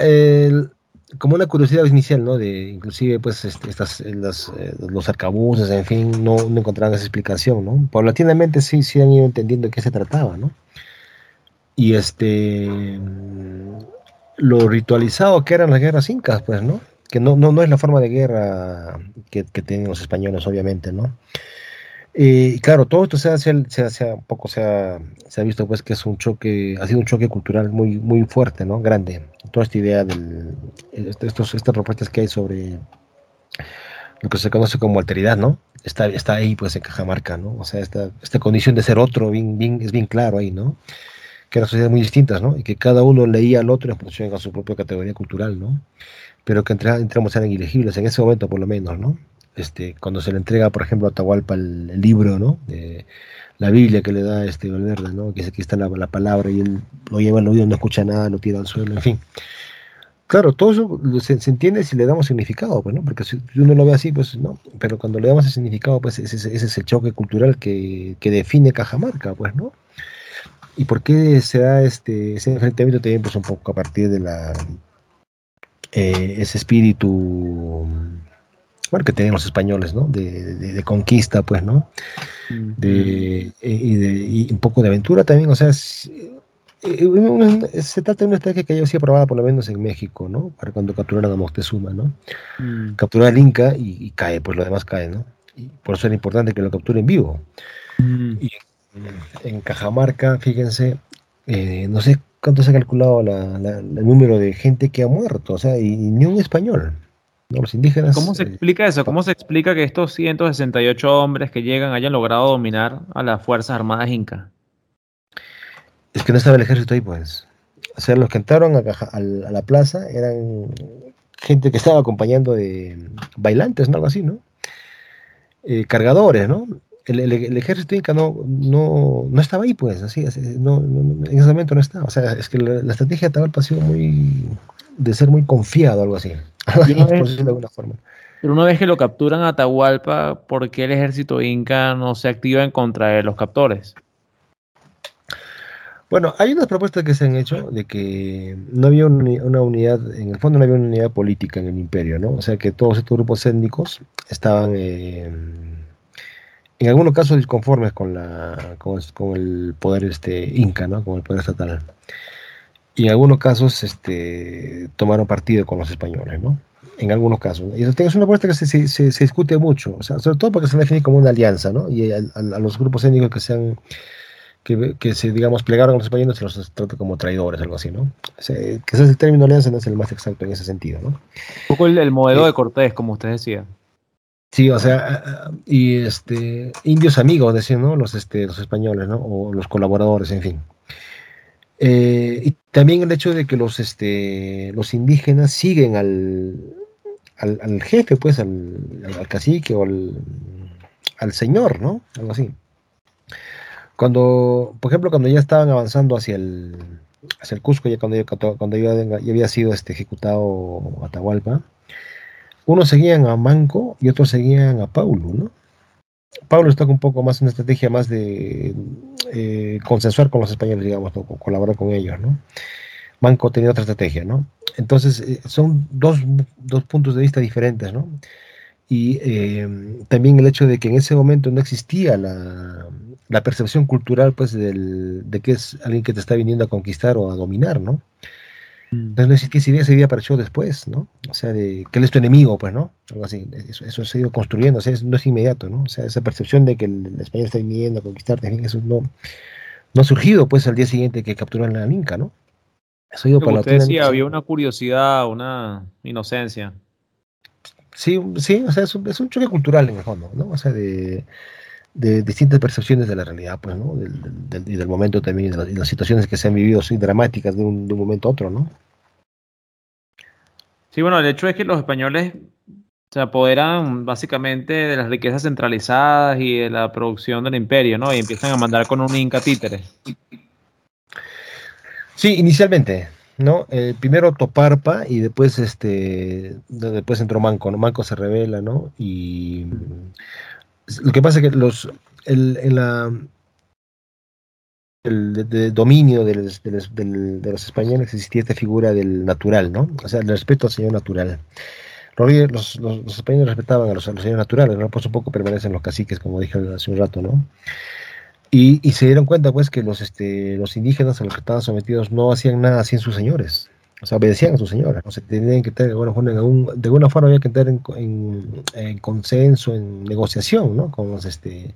como una curiosidad inicial, ¿no? De inclusive, pues, este, estas, eh, los arcabuces, en fin, no, no encontraban esa explicación, ¿no? Paulatinamente sí, sí han ido entendiendo de qué se trataba, ¿no? Y este, lo ritualizado que eran las guerras incas, pues, ¿no? Que no, no, no es la forma de guerra que, tienen los españoles, obviamente, ¿no? Y claro, todo esto se ha, se, se, poco se ha, se ha, visto pues que es un choque, ha sido un choque cultural muy, muy fuerte, ¿no? Grande. Toda esta idea del, estos, estas propuestas que hay sobre lo que se conoce como alteridad, ¿no? Está, está ahí pues en Cajamarca, ¿no? O sea, esta, esta condición de ser otro bien, bien, es bien claro ahí, ¿no? Que eran sociedades muy distintas, ¿no? Y que cada uno leía al otro en función a su propia categoría cultural, ¿no? Pero que entramos eran ilegibles, en ese momento por lo menos, ¿no? Este, cuando se le entrega, por ejemplo, a Atahualpa el, libro, ¿no? La Biblia que le da este Valverde, ¿no? Que aquí está la, la, palabra y él lo lleva al oído, no escucha nada, lo tira al suelo, en fin. Claro, todo eso se, entiende si le damos significado, pues, ¿no? Porque si uno lo ve así, pues no. Pero cuando le damos el significado, pues ese, ese es el choque cultural que, que define Cajamarca, pues, ¿no? ¿Y por qué se da este, ese enfrentamiento también, pues, un poco a partir de la eh, ese espíritu bueno, que tienen los españoles, ¿no? De, conquista, pues, ¿no? De, y, de, un poco de aventura también, o sea, eh, se trata de una estrategia que yo sí aprobada por lo menos en México, ¿no? Para cuando capturaron a Moctezuma, ¿no? Mm. Capturar al Inca y, cae, pues lo demás cae, ¿no? Y por eso era importante que lo capturen vivo. Mm. Y en Cajamarca, fíjense, eh, no sé cuánto se ha calculado el número de gente que ha muerto, o sea, y, ni un español. Los indígenas. ¿Cómo se explica eso? ¿Cómo se explica que estos 168 hombres que llegan hayan logrado dominar a las Fuerzas Armadas Inca? Es que no estaba el ejército ahí, pues. O sea, los que entraron a, a la plaza eran gente que estaba acompañando de bailantes, ¿no? Algo así, ¿no? Eh, cargadores, ¿no? El, ejército inca no, no, no, estaba ahí, pues, así, no, en ese momento no estaba. O sea, es que la, estrategia de Atahualpa ha sido muy, de ser muy confiado, algo así, de alguna forma. Pero una vez que lo capturan a Atahualpa, ¿por qué el ejército inca no se activa en contra de los captores? Bueno, hay unas propuestas que se han hecho de que no había una unidad, en el fondo no había una unidad política en el imperio, ¿no? O sea que todos estos grupos étnicos estaban eh, en algunos casos disconformes con, la, con, el poder este, inca, ¿no? Con el poder estatal. Y en algunos casos este, tomaron partido con los españoles, ¿no? En algunos casos. Y es una propuesta que se, se, discute mucho, o sea, sobre todo porque se define como una alianza, ¿no? Y a, a los grupos étnicos que se han que, que, se, digamos, plegaron a los españoles se los trata como traidores, algo así, ¿no? que ese es el término alianza no es el más exacto en ese sentido, ¿no? Un poco el, modelo de Cortés, como usted decía. Sí, o sea, y este, indios amigos, decían, ¿no? Los, este, los españoles, ¿no? O los colaboradores, en fin. Eh, y también el hecho de que los, este, los indígenas siguen al, al, jefe, pues, al, al, cacique o al, al señor, ¿no? Algo así. Cuando, por ejemplo, cuando ya estaban avanzando hacia el, hacia el Cusco, ya cuando, cuando ya, había sido este, ejecutado Atahualpa, unos seguían a Manco y otros seguían a Paulo, ¿no? Paulo está un poco más en una estrategia más de eh, consensuar con los españoles, digamos, colaborar con ellos, ¿no? Manco tenía otra estrategia, ¿no? Entonces, eh, son dos, dos, puntos de vista diferentes, ¿no? Y eh, también el hecho de que en ese momento no existía la, percepción cultural, pues, de que es alguien que te está viniendo a conquistar o a dominar, ¿no? Mm. Entonces no existe esa idea, esa idea apareció después, ¿no? O sea, de que él es tu enemigo, pues, ¿no? Algo así. Eso, eso se ha ido construyendo, o sea, no es inmediato, ¿no? O sea, esa percepción de que el, español está viniendo a conquistarte, eso no, no ha surgido, pues, al día siguiente que capturaron a la Inca, ¿no? Eso ha ido Como usted decía, había una curiosidad, una inocencia. Sí, sí, o sea, es un, es un choque cultural en el fondo, ¿no? O sea, de de distintas percepciones de la realidad, pues, ¿no? Del, y del momento también, y de, las, situaciones que se han vivido así dramáticas de un, de un, momento a otro, ¿no? Sí, bueno, el hecho es que los españoles se apoderan básicamente de las riquezas centralizadas y de la producción del imperio, ¿no? Y empiezan a mandar con un Inca títere. Sí, inicialmente, ¿no? Eh, primero Toparpa y después este después entró Manco, ¿no? Manco se revela, ¿no? Y lo que pasa es que los, el, en la, el dominio de los, de, los, españoles existía esta figura del natural, ¿no? O sea, el respeto al señor natural. Los, los, españoles respetaban a los, señores naturales, ¿no? Por poco permanecen los caciques, como dije hace un rato, ¿no? Y, y, se dieron cuenta, pues, que los, este, los indígenas a los que estaban sometidos no hacían nada sin sus señores. O sea, obedecían a sus señoras, ¿no? Se tenían que tener, bueno, de alguna forma había que entrar en, consenso, en negociación, ¿no? Con los, este,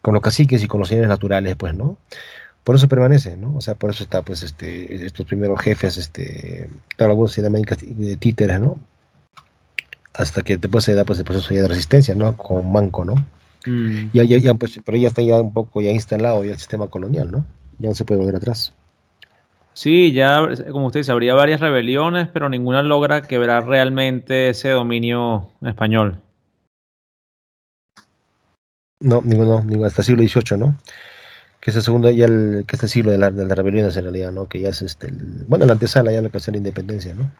con los caciques y con los señores naturales, pues, ¿no? Por eso permanece, ¿no? O sea, por eso está, pues, este, estos primeros jefes, este, claro, algunos se llaman títeres, ¿no? Hasta que después se da, pues, el proceso de resistencia, ¿no? Con Manco, ¿no? Mm. Ya, ya, ya, pues, pero ya está ya un poco ya instalado ya el sistema colonial, ¿no? Ya no se puede volver atrás. Sí, ya, como usted dice, habría varias rebeliones, pero ninguna logra quebrar realmente ese dominio español. No, ninguno, ninguno hasta el siglo XVIII, ¿no? Que es el segundo, ya el, que es el siglo de, la, de las rebeliones en realidad, ¿no? Que ya es este, bueno, la antesala ya lo que es la independencia, ¿no?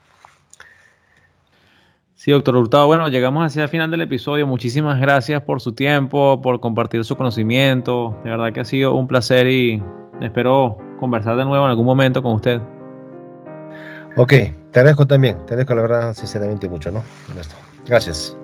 Sí, doctor Hurtado, bueno, llegamos hacia el final del episodio. Muchísimas gracias por su tiempo, por compartir su conocimiento. De verdad que ha sido un placer y espero conversar de nuevo en algún momento con usted. Ok, te agradezco también, te agradezco la verdad sinceramente mucho, ¿no? Gracias.